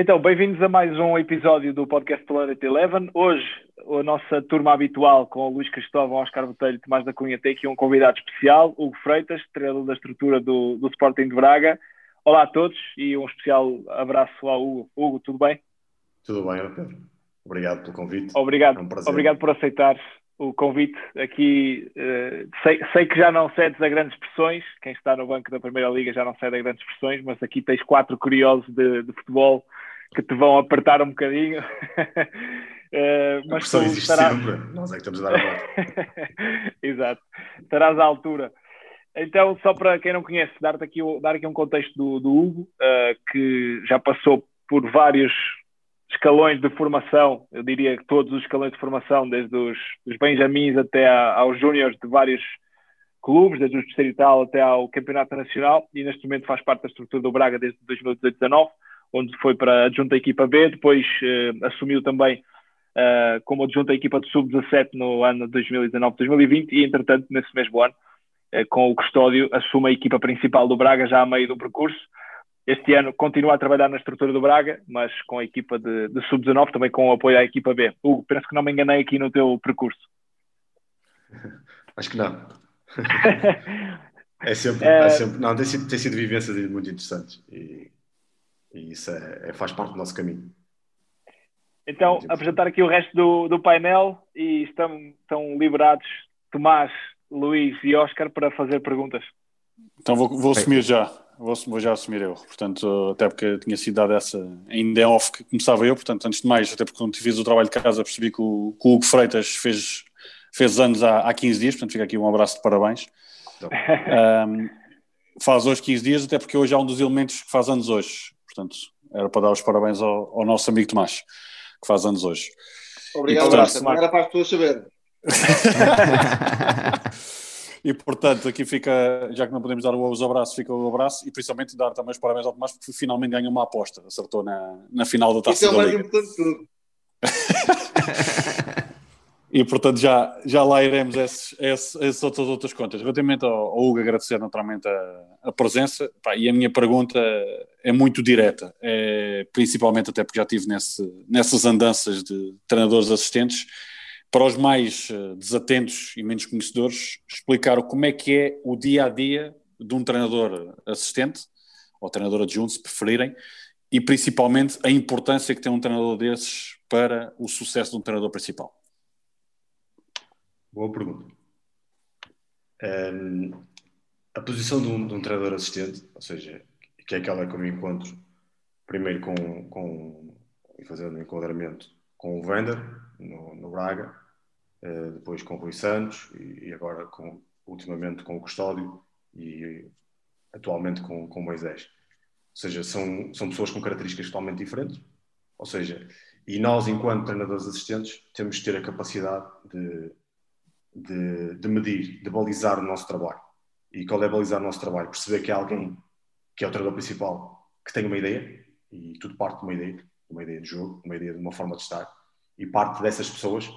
Então, bem-vindos a mais um episódio do podcast Planet Eleven. Hoje, a nossa turma habitual com o Luís Cristóvão, Oscar Botelho e Tomás da Cunha tem aqui um convidado especial, Hugo Freitas, treinador da estrutura do, do Sporting de Braga. Olá a todos e um especial abraço ao Hugo. Hugo, tudo bem? Tudo bem, Pedro. Obrigado pelo convite. Obrigado, é um obrigado por aceitares o convite aqui. Uh, sei, sei, que já não cedes a grandes pressões, quem está no banco da Primeira Liga já não cede a grandes pressões, mas aqui tens quatro curiosos de, de futebol que te vão apertar um bocadinho. uh, mas a pressão estarás... sempre, nós é que estamos a dar a volta. Exato, estarás à altura. Então, só para quem não conhece, dar aqui, dar aqui um contexto do, do Hugo, uh, que já passou por vários escalões de formação, eu diria que todos os escalões de formação, desde os, os benjamins até a, aos júniores de vários clubes, desde o distrital até ao campeonato nacional, e neste momento faz parte da estrutura do Braga desde 2018-19, onde foi para adjunta à equipa B, depois uh, assumiu também uh, como adjunta à equipa de sub-17 no ano 2019-2020 e, entretanto, nesse mesmo ano, uh, com o Custódio, assume a equipa principal do Braga já a meio do percurso, este ano continua a trabalhar na estrutura do Braga, mas com a equipa de, de sub-19, também com o apoio à equipa B. Hugo, penso que não me enganei aqui no teu percurso. Acho que não. é sempre, é... é sempre não, tem sido, tem sido vivências muito interessantes e, e isso é, é, faz parte do nosso caminho. Então, apresentar aqui o resto do, do painel e estão, estão liberados Tomás, Luís e Oscar para fazer perguntas. Então vou, vou assumir já vou, vou, já assumir eu. Portanto, até porque tinha sido dada essa ainda em off que começava eu. Portanto, antes de mais, até porque quando fiz o trabalho de casa percebi que o, que o Hugo Freitas fez, fez anos há, há 15 dias. Portanto, fica aqui um abraço de parabéns. Então. Um, faz hoje 15 dias, até porque hoje é um dos elementos que faz anos hoje. Portanto, era para dar os parabéns ao, ao nosso amigo Tomás, que faz anos hoje. Obrigado, e, portanto, Tomás. Era para as pessoas saberem. E portanto, aqui fica, já que não podemos dar os abraços, fica o abraço e principalmente dar também os parabéns ao Tomás porque finalmente ganhou uma aposta, acertou na, na final da taça Isso é o mais importante de tudo. e portanto já, já lá iremos essas, essas, essas outras, outras contas. Relativamente ao, ao Hugo, agradecer naturalmente a, a presença pá, e a minha pergunta é muito direta, é, principalmente até porque já estive nesse, nessas andanças de treinadores assistentes para os mais eh, desatentos e menos conhecedores, explicar como é que é o dia a dia de um treinador assistente, ou treinador adjunto, se preferirem, e principalmente a importância que tem um treinador desses para o sucesso de um treinador principal. Boa pergunta. Um, a posição de um, de um, treinador assistente, ou seja, que é aquela que eu me encontro primeiro com, com fazendo um enquadramento com o Vender no, no Braga, uh, depois com o Rui Santos e, e, agora com, ultimamente com o Custódio e atualmente com, com o Moisés. Ou seja, são, são pessoas com características totalmente diferentes. Ou seja, e nós, enquanto treinadores assistentes, temos de ter a capacidade de, de, de medir, de balizar o nosso trabalho. E qual é balizar o nosso trabalho? Perceber que há alguém que é o treinador principal que tem uma ideia, e tudo parte de uma ideia, uma ideia de jogo, uma ideia de uma forma de estar, e parte dessas pessoas,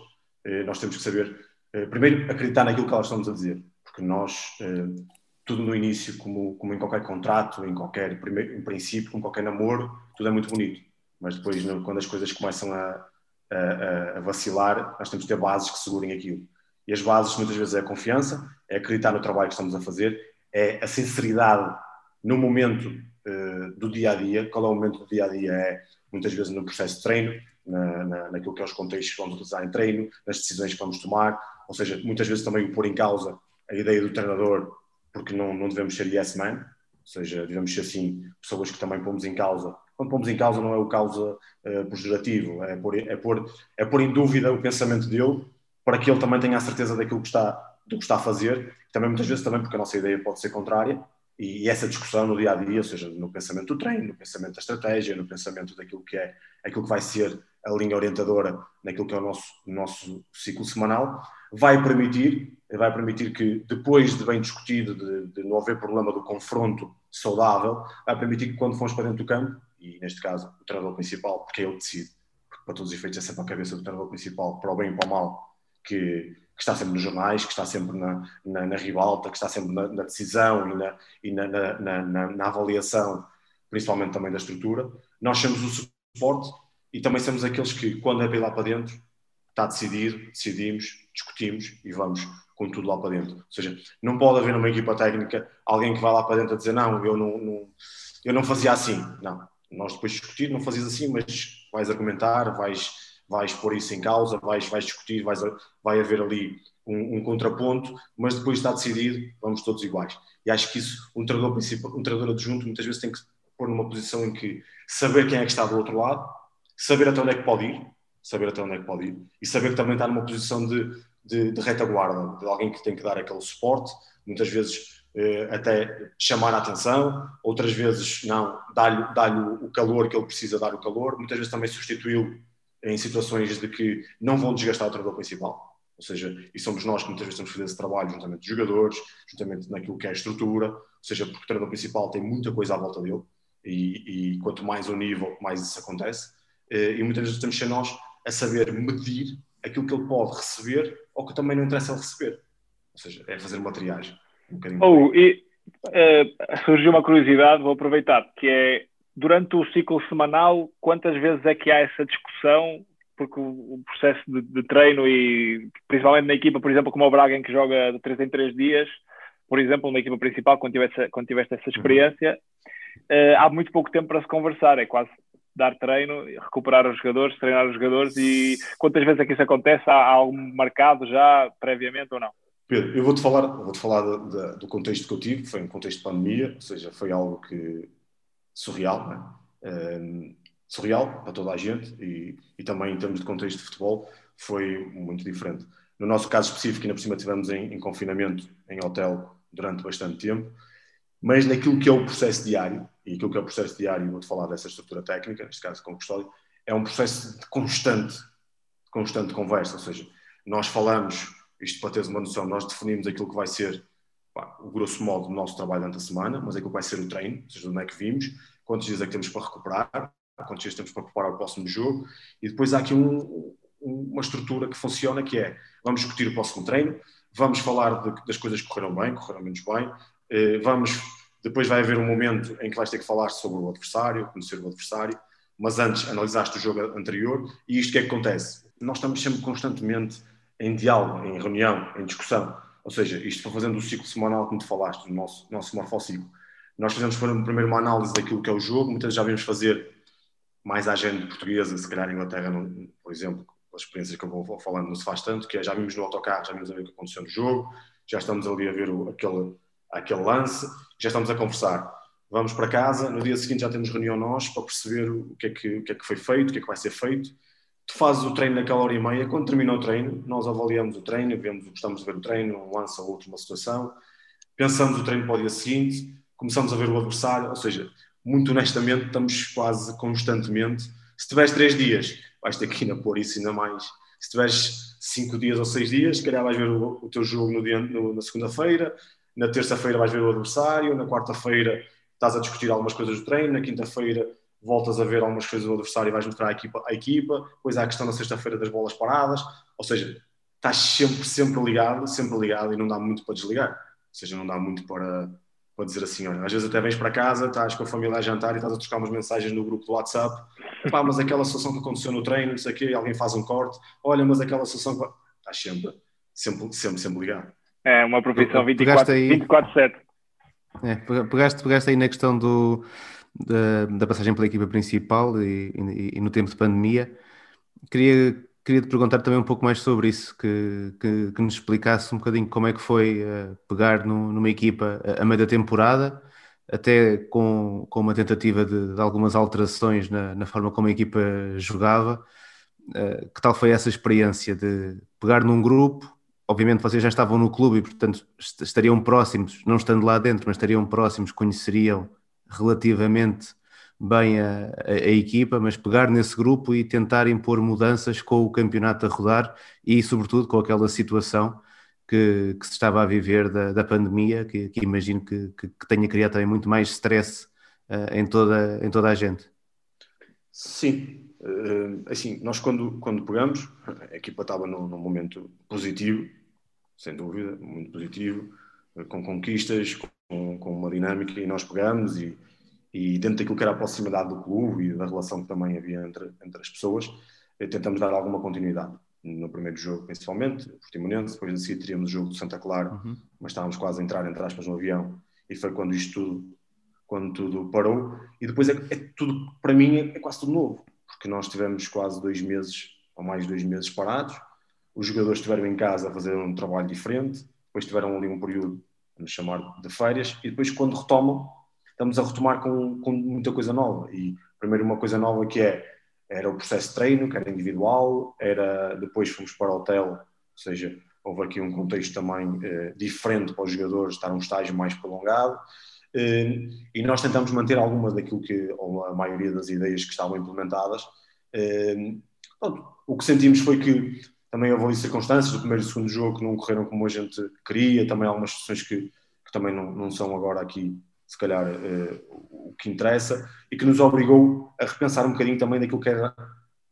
eh, nós temos que saber, eh, primeiro, acreditar naquilo que elas estamos a dizer, porque nós, eh, tudo no início, como, como em qualquer contrato, em qualquer primeiro, em princípio, como qualquer namoro, tudo é muito bonito, mas depois, quando as coisas começam a, a, a vacilar, nós temos que ter bases que segurem aquilo. E as bases, muitas vezes, é a confiança, é acreditar no trabalho que estamos a fazer, é a sinceridade no momento uh, do dia a dia. Qual é o momento do dia a dia? É muitas vezes no processo de treino, na, na, naquilo que é os contextos que vamos utilizar em treino, nas decisões que vamos tomar, ou seja, muitas vezes também o pôr em causa a ideia do treinador, porque não, não devemos ser yes man, ou seja, devemos ser assim pessoas que também pomos em causa. Quando pomos em causa não é o causa uh, pejorativo, é pôr, é, pôr, é pôr em dúvida o pensamento dele para que ele também tenha a certeza daquilo que está, do que está a fazer, também muitas vezes também porque a nossa ideia pode ser contrária, e essa discussão no dia a dia, ou seja, no pensamento do treino, no pensamento da estratégia, no pensamento daquilo que é aquilo que vai ser a linha orientadora naquilo que é o nosso, nosso ciclo semanal, vai permitir, vai permitir que depois de bem discutido, de, de não haver problema do confronto saudável, vai permitir que quando formos para dentro do campo, e neste caso o treinador principal, porque ele decide, porque para todos os efeitos é sempre a cabeça do treinador principal, para o bem e para o mal, que, que está sempre nos jornais, que está sempre na, na, na ribalta, que está sempre na, na decisão e, na, e na, avaliação, principalmente também da estrutura. Nós somos o suporte e também somos aqueles que, quando é ir lá para dentro, está decidido, decidimos, discutimos e vamos com tudo lá para dentro. Ou seja, não pode haver numa equipa técnica alguém que vai lá para dentro a dizer não, eu não, não eu não fazia assim. Não, nós depois discutir, não fazias assim, mas vais argumentar, vais, vais pôr isso em causa, vais, vais discutir, vais, vai haver ali um, um, contraponto, mas depois está decidido, vamos todos iguais. E acho que isso, um treinador principal, um treinador adjunto, muitas vezes tem que pôr numa posição em que saber quem é que está do outro lado, saber até onde é que pode ir, saber até onde é que pode ir, e saber que também está numa posição de, de, de retaguarda, de alguém que tem que dar aquele suporte, muitas vezes eh, até chamar a atenção, outras vezes não, dar-lhe dar o calor que ele precisa dar o calor, muitas vezes também substituí-lo em situações de que não vão desgastar o treinador principal. Ou seja, e somos nós que muitas vezes temos que fazer esse trabalho juntamente dos jogadores, juntamente naquilo que é a estrutura, ou seja, porque o treinador principal tem muita coisa à volta dele e, e quanto mais o nível, mais isso acontece. Eh, e muitas vezes temos que ser nós a saber medir aquilo que ele pode receber ou que também não interessa ele receber. Ou seja, é fazer uma triagem. Um oh, e uh, surgiu uma curiosidade, vou aproveitar, que é durante o ciclo semanal, quantas vezes é que há essa discussão porque o, o processo de, de, treino e principalmente na equipa, por exemplo, como o Braga, em que joga de 3 em 3 dias, por exemplo, na equipa principal, quando tiveste, quando tiveste essa experiência, uh, há muito pouco tempo para se conversar, é quase dar treino, recuperar os jogadores, treinar os jogadores e quantas vezes é que isso acontece? Há, há algo marcado já previamente ou não? Pedro, eu vou-te falar, vou -te falar de, de, do contexto que eu tive, foi um contexto de pandemia, ou seja, foi algo que surreal, é? Um, surreal para toda a gente e, e, também em termos de contexto de futebol foi muito diferente. No nosso caso específico, ainda por cima estivemos em, em, confinamento em hotel durante bastante tempo, mas naquilo que é o processo diário, e aquilo que é o processo diário, vou-te falar dessa estrutura técnica, neste caso com o custódio, é um processo de constante, constante conversa, ou seja, nós falamos, isto para teres uma noção, nós definimos aquilo que vai ser pá, o grosso modo do nosso trabalho durante a semana, mas aquilo que vai ser o treino, ou seja, onde é que vimos, quantos dias é que temos para recuperar, quantos dias temos para preparar o próximo jogo, e depois há aqui um, uma estrutura que funciona, que é, vamos discutir o próximo treino, vamos falar de, das coisas que correram bem, correram menos bem, eh, vamos, depois vai haver um momento em que vais ter que falar sobre o adversário, conhecer o adversário, mas antes analisaste o jogo anterior, e isto que é que acontece? Nós estamos sempre constantemente em diálogo, em reunião, em discussão, ou seja, isto foi fazendo o ciclo semanal como tu falaste, o nosso, nosso morfociclo. Nós fazemos primeiro uma análise daquilo que é o jogo, muitas vezes já vimos fazer mais à agenda portuguesa, se calhar Inglaterra, não, por exemplo, as experiências que eu vou falando não se faz tanto, que é, já vimos no autocarro, já vimos a ver o que aconteceu no jogo, já estamos ali a ver o, aquele, aquele lance, já estamos a conversar. Vamos para casa, no dia seguinte já temos reunião nós para perceber o que é que, o que, é que foi feito, o que é que vai ser feito. Tu fazes o treino naquela hora e meia, quando termina o treino, nós avaliamos o treino, vemos, gostamos de ver o treino, ou outro, uma situação, pensamos o treino para o dia seguinte, começamos a ver o adversário, ou seja, muito honestamente, estamos quase constantemente. Se tiveres três dias, vais ter que ir a pôr isso ainda mais. Se tiveres cinco dias ou seis dias, se calhar vais ver o, o teu jogo no dia, no, na segunda-feira, na terça-feira vais ver o adversário, na quarta-feira estás a discutir algumas coisas do treino, na quinta-feira voltas a ver algumas coisas do adversário e vais mostrar à equipa, à equipa. depois há a questão na sexta-feira das bolas paradas, ou seja, estás sempre, sempre ligado, sempre ligado e não dá muito para desligar, ou seja, não dá muito para, para dizer assim, olha, às vezes até vens para casa, estás com a família a jantar e estás a trocar umas mensagens no grupo do WhatsApp, pá, mas aquela situação que aconteceu no treino, não sei o quê, alguém faz um corte, olha, mas aquela situação que... Estás sempre, sempre, sempre, sempre ligado. É uma profissão 24-7. É, pegaste, pegaste aí na questão do, da, da passagem pela equipa principal e, e, e no tempo de pandemia. Queria queria te perguntar também um pouco mais sobre isso, que, que, que nos explicasse um bocadinho como é que foi uh, pegar no, numa equipa a, a meio da temporada, até com, com uma tentativa de, de algumas alterações na, na, forma como a equipa jogava. Uh, que tal foi essa experiência de pegar num grupo? Obviamente vocês já estavam no clube e, portanto, estariam próximos, não estando lá dentro, mas estariam próximos, conheceriam relativamente bem a, a, a, equipa, mas pegar nesse grupo e tentar impor mudanças com o campeonato a rodar e, sobretudo, com aquela situação que, que se estava a viver da, da pandemia, que, que imagino que, que, tenha criado também muito mais stress uh, em, toda, em toda a gente. Sim, uh, assim, nós quando, quando pegamos, a equipa estava num, num momento positivo, sem dúvida, muito positivo, com conquistas, com, com uma dinâmica, e nós pegamos e e dentro daquilo que era a proximidade do clube e da relação que também havia entre, entre as pessoas, tentamos dar alguma continuidade. No primeiro jogo, principalmente, o Portimonense, depois a seguir teríamos o jogo do Santa Clara, uhum. mas estávamos quase a entrar, entre aspas, no avião, e foi quando isto tudo, quando tudo parou. E depois é, é tudo, para mim, é, é quase tudo novo, porque nós tivemos quase dois meses, ou mais dois meses parados, os jogadores estiveram em casa a fazer um trabalho diferente, depois tiveram ali um período, vamos chamar de férias, e depois quando retomam, estamos a retomar com, com muita coisa nova. E primeiro uma coisa nova que é era o processo de treino, que era individual, era depois fomos para o hotel, ou seja, houve aqui um contexto também eh, diferente para os jogadores, estar um estágio mais prolongado, eh, e nós tentamos manter algumas daquilo que, ou a maioria das ideias que estavam implementadas. Eh, pronto, o que sentimos foi que também houve circunstâncias do primeiro e segundo jogo que não correram como a gente queria, também algumas situações que, que também não, não são agora aqui se calhar, uh, o que interessa e que nos obrigou a repensar um bocadinho também daquilo que era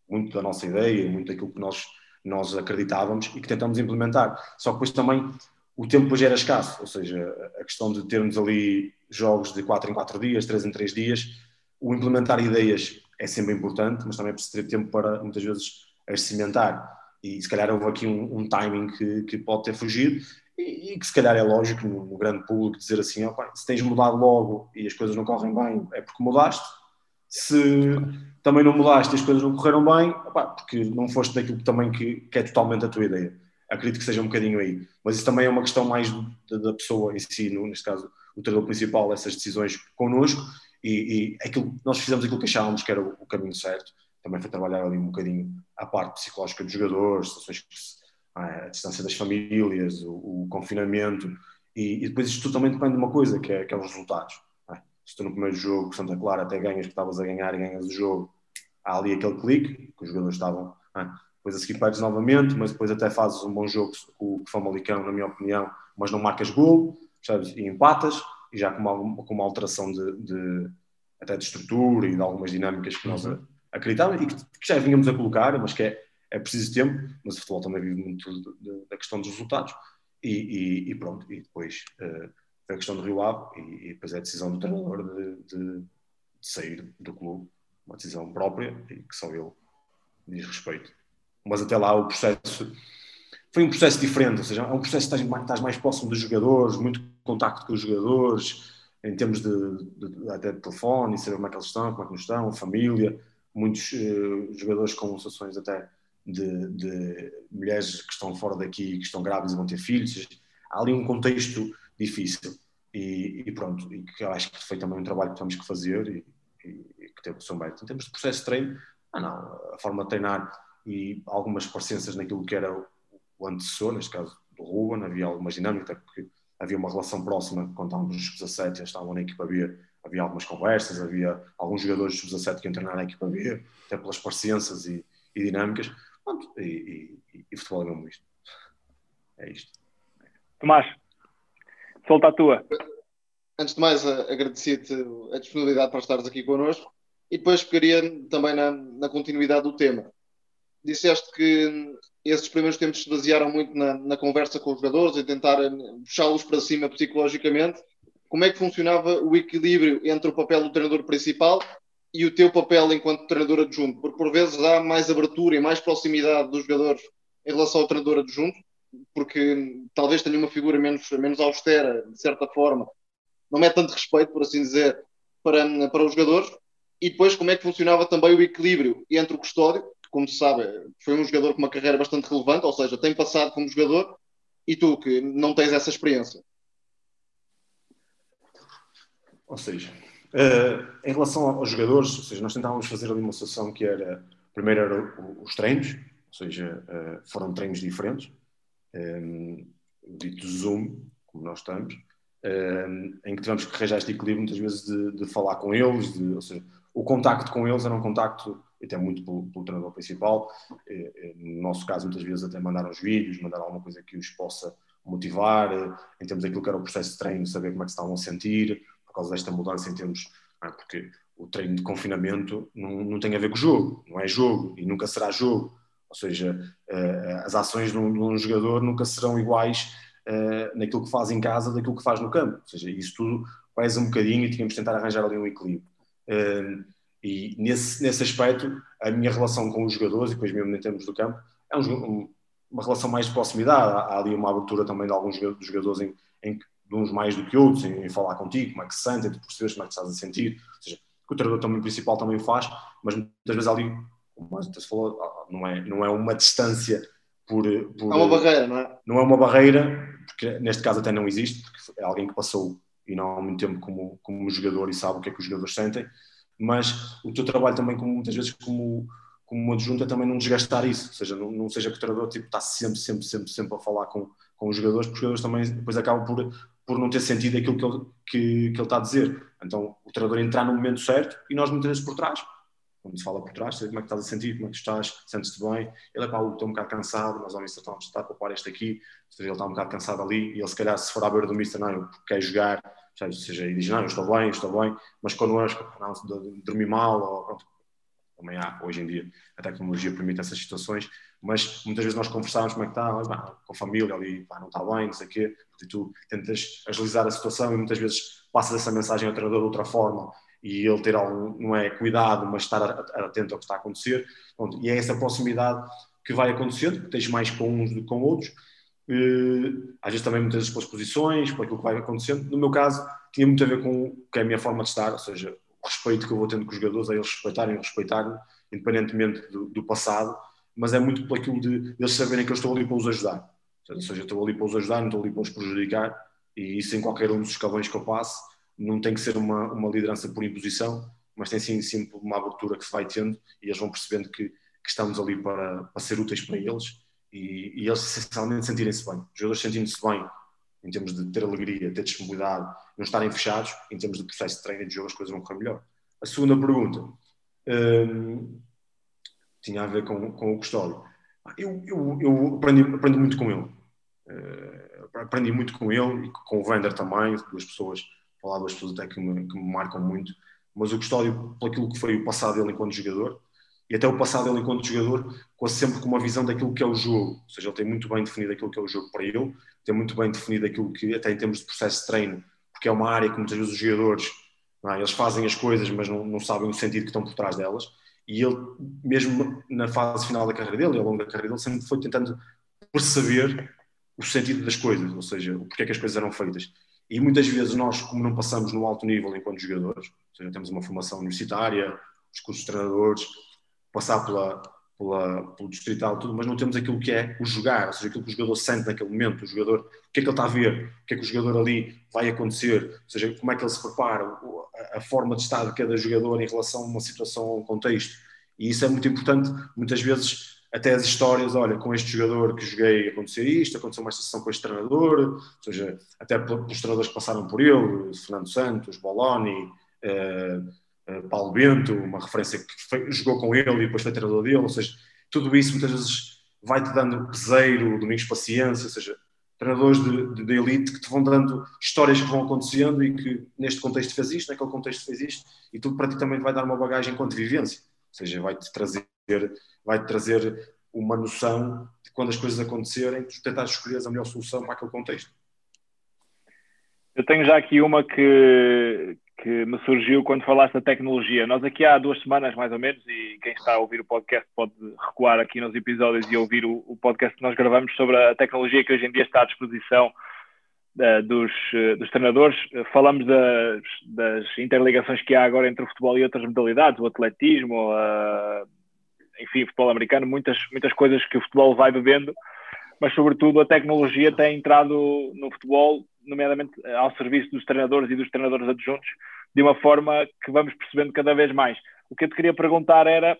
muito da nossa ideia, muito daquilo que nós, nós acreditávamos e que tentamos implementar. Só que depois também o tempo depois era escasso, ou seja, a questão de termos ali jogos de 4 em 4 dias, 3 em 3 dias, o implementar ideias é sempre importante, mas também é preciso ter tempo para muitas vezes as cimentar. E se calhar houve aqui um, um timing que, que pode ter fugido, e, e, que se calhar é lógico no, no grande público dizer assim, opa, se tens mudado logo e as coisas não correm bem, é porque mudaste. Se também não mudaste e as coisas não correram bem, opa, porque não foste daquilo também que, que, é totalmente a tua ideia. Acredito que seja um bocadinho aí. Mas isso também é uma questão mais da, da pessoa em si, no, neste caso o treinador principal, essas decisões connosco e, e aquilo, nós fizemos aquilo que achávamos que era o, o caminho certo. Também foi trabalhar ali um bocadinho a parte psicológica dos jogadores, se é? a distância das famílias, o, o confinamento, e, e, depois isto tudo também depende de uma coisa, que é, que é os resultados. É? Se tu no primeiro jogo, Santa Clara, até ganhas que estavas a ganhar e ganhas o jogo, há ali aquele clique, que os jogadores estavam. É? Depois a seguir perdes novamente, mas depois até fazes um bom jogo com o Famalicão, na minha opinião, mas não marcas gol, percebes? E empatas, e já com uma, com uma alteração de, de, até de estrutura e de algumas dinâmicas que nós uhum. Acreditávamos e que, que já vínhamos a colocar, mas que é é preciso tempo, mas o futebol também vive muito da questão dos resultados. E, e, e pronto, e depois uh, a questão do Rio Ave e, e, depois é a decisão do treinador de, de, de, sair do clube, uma decisão própria e que só ele diz respeito. Mas até lá o processo foi um processo diferente, ou seja, é um processo que estás mais, estás mais próximo dos jogadores, muito contacto com os jogadores, em termos de, de, até de telefone, saber como é que eles estão, como é que não estão, família, muitos uh, jogadores com situações até de, de, mulheres que estão fora daqui, que estão grávidas e vão ter filhos. Há ali um contexto difícil. E, e, pronto, e que eu acho que foi também um trabalho que temos que fazer e, e, que teve o seu mérito. Em termos de processo de treino, ah, não, a forma de treinar e algumas parecenças naquilo que era o, antecessor, neste caso do Ruben, havia algumas dinâmicas, porque havia uma relação próxima quando estávamos nos 17 eles estavam na equipa B, havia algumas conversas, havia alguns jogadores dos 17 que iam treinar na equipa B, até pelas parecenças e, e dinâmicas, Pronto, e, e, e futebol é mesmo isto. É isto. Tomás, solta a tua. Antes de mais, agradecer-te a disponibilidade para estares aqui connosco e depois pegaria também na, na continuidade do tema. Disseste que esses primeiros tempos se basearam muito na, na conversa com os jogadores e tentar puxá-los para cima psicologicamente. Como é que funcionava o equilíbrio entre o papel do treinador principal e o teu papel enquanto treinador adjunto? Porque por vezes há mais abertura e mais proximidade dos jogadores em relação ao treinador adjunto, porque talvez tenha uma figura menos, menos austera, de certa forma, não é tanto respeito, por assim dizer, para, para os jogadores. E depois, como é que funcionava também o equilíbrio entre o custódio, que, como se sabe, foi um jogador com uma carreira bastante relevante, ou seja, tem passado como jogador, e tu, que não tens essa experiência. Ou seja, Uh, em relação aos jogadores, ou seja, nós tentávamos fazer ali uma situação que era, primeiro eram os treinos, ou seja, uh, foram treinos diferentes, um, dito Zoom, como nós estamos, um, em que tivemos que arranjar este equilíbrio muitas vezes de, de falar com eles, de, ou seja, o contacto com eles era um contacto até muito pelo, pelo treinador principal, no nosso caso muitas vezes até mandar os vídeos, mandar alguma coisa que os possa motivar, em termos daquilo que era o processo de treino, saber como é que se estavam a sentir, por causa desta mudança em termos. É? Porque o treino de confinamento não, não tem a ver com o jogo, não é jogo e nunca será jogo. Ou seja, uh, as ações de um, de um, jogador nunca serão iguais uh, naquilo que faz em casa daquilo que faz no campo. Ou seja, isso tudo pesa um bocadinho e tínhamos de tentar arranjar ali um equilíbrio. Uh, e nesse, nesse aspecto, a minha relação com os jogadores, e depois mesmo em termos do campo, é um, uma relação mais de proximidade. Há, há, ali uma abertura também de alguns jogadores em, em de uns mais do que outros, em, em, falar contigo, como é que se sente, de perceberes como é que estás a sentir. Ou seja, o treinador também principal também o faz, mas muitas vezes ali, como você falou, não é, não é uma distância por, por. É uma barreira, não é? Não é uma barreira, porque neste caso até não existe, porque é alguém que passou e não há muito tempo como, como jogador e sabe o que é que os jogadores sentem, mas o teu trabalho também, como, muitas vezes, como, como uma adjunta, é também não desgastar isso, ou seja, não, não seja que o treinador tipo, está sempre, sempre, sempre, sempre a falar com, com os jogadores, porque os jogadores também depois acabam por, por não ter sentido aquilo que ele, que, que ele está a dizer. Então, o treinador entrar no momento certo e nós muitas vezes por trás, quando se fala por trás, sei como é que estás a sentir, como é que estás, sentes-te bem. Ele é pá, estou um bocado cansado, mas ao Mister estamos a poupar este aqui, ele está um bocado cansado ali, e ele se calhar se for à beira do Mister, não, porque quer jogar, ou seja, e diz, não, eu estou bem, estou bem, mas connosco, não, dormir mal, ou pronto, também há, hoje em dia, a tecnologia permite essas situações, mas muitas vezes nós conversávamos como é que está, com a família ali, não está bem, não sei o quê, e tu tentas agilizar a situação e muitas vezes passas essa mensagem ao treinador de outra forma e ele ter algum, não é cuidado, mas estar atento ao que está a acontecer. Pronto, e é essa proximidade que vai acontecendo, porque tens mais com uns do que com outros. Uh, às vezes também muitas vezes pelas posições, por aquilo que vai acontecendo. No meu caso, tinha muito a ver com o que é a minha forma de estar, ou seja, respeito que eu vou tendo com os jogadores, a eles respeitarem respeitarem, independentemente do, do, passado, mas é muito por aquilo de, eles saberem que eu estou ali para os ajudar. Ou seja, estou ali para os ajudar, não estou ali para os prejudicar, e isso em qualquer um dos escalões que eu passe, não tem que ser uma, uma liderança por imposição, mas tem sim, sim uma abertura que se vai tendo e eles vão percebendo que, que estamos ali para, para ser úteis para eles e, e eles essencialmente sentirem-se bem. Os jogadores sentindo-se bem em termos de ter alegria, ter disponibilidade, não estarem fechados, em termos de processo de treino e de jogo, as coisas vão correr melhor. A segunda pergunta hum, tinha a ver com, com o Custódio. Eu, eu, eu aprendi, aprendi muito com ele. Uh, aprendi muito com ele e com o Vander também, duas pessoas falar duas pessoas até que me, que me marcam muito, mas o Custódio, aquilo que foi o passado dele enquanto jogador, e até o passado dele enquanto jogador, quase sempre com uma visão daquilo que é o jogo, ou seja, ele tem muito bem definido aquilo que é o jogo para ele, tem muito bem definido aquilo que, até em termos de processo de treino, porque é uma área que muitas vezes os jogadores, é? eles fazem as coisas, mas não, não sabem o sentido que estão por trás delas, e ele, mesmo na fase final da carreira dele, ao longo da carreira dele, sempre foi tentando perceber o sentido das coisas, ou seja, o porquê é que as coisas eram feitas. E muitas vezes nós, como não passamos no alto nível enquanto jogadores, ou seja, temos uma formação universitária, os cursos de treinadores, passar pela, pela, pelo distrital, tudo, mas não temos aquilo que é o jogar, ou seja, aquilo que o jogador sente naquele momento, o jogador, o que é que ele está a ver, o que é que o jogador ali vai acontecer, ou seja, como é que ele se prepara, a forma de estar de cada jogador em relação a uma situação, a um contexto. E isso é muito importante, muitas vezes até as histórias, olha, com este jogador que joguei acontecer isto, aconteceu uma situação com este treinador, ou seja, até pelos treinadores que passaram por ele, Fernando Santos, Boloni, eh, Paulo Bento, uma referência que foi, jogou com ele e depois foi treinador dele, ou seja, tudo isso muitas vezes vai-te dando peseiro, Domingos Paciência, ou seja, treinadores de, de, de, elite que te vão dando histórias que vão acontecendo e que neste contexto fez isto, naquele contexto fez isto, e tudo para ti também vai dar uma bagagem enquanto vivência, ou seja, vai-te trazer vai trazer uma noção de quando as coisas acontecerem, tu tentar escolher a melhor solução para aquele contexto. Eu tenho já aqui uma que, que me surgiu quando falaste da tecnologia. Nós aqui há duas semanas, mais ou menos, e quem está a ouvir o podcast pode recuar aqui nos episódios e ouvir o, o podcast que nós gravamos sobre a tecnologia que hoje em dia está à disposição uh, dos, uh, dos treinadores. falamos das, das, interligações que há agora entre o futebol e outras modalidades, o atletismo, uh, enfim, futebol americano, muitas, muitas coisas que o futebol vai bebendo, mas sobretudo a tecnologia tem entrado no futebol, nomeadamente ao serviço dos treinadores e dos treinadores adjuntos, de uma forma que vamos percebendo cada vez mais. O que eu te queria perguntar era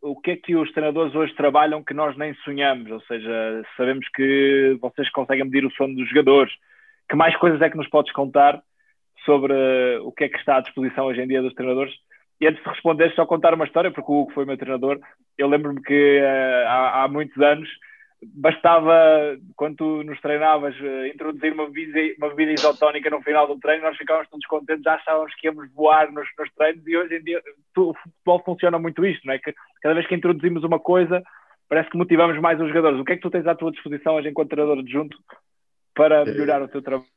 o que é que os treinadores hoje trabalham que nós nem sonhamos, ou seja, sabemos que vocês conseguem medir o sono dos jogadores, que mais coisas é que nos podes contar sobre o que é que está à disposição hoje em dia dos treinadores e antes de responder, só contar uma história, porque o Hugo foi meu treinador. Eu lembro-me que uh, há, há, muitos anos bastava, quando tu nos treinavas, uh, introduzir uma bebida, uma bebida isotónica no final do treino, nós ficávamos todos contentes, já achávamos que íamos voar nos, nos treinos e hoje em dia o futebol funciona muito isto, não é? Que cada vez que introduzimos uma coisa, parece que motivamos mais os jogadores. O que é que tu tens à tua disposição hoje enquanto treinador adjunto para melhorar o teu trabalho?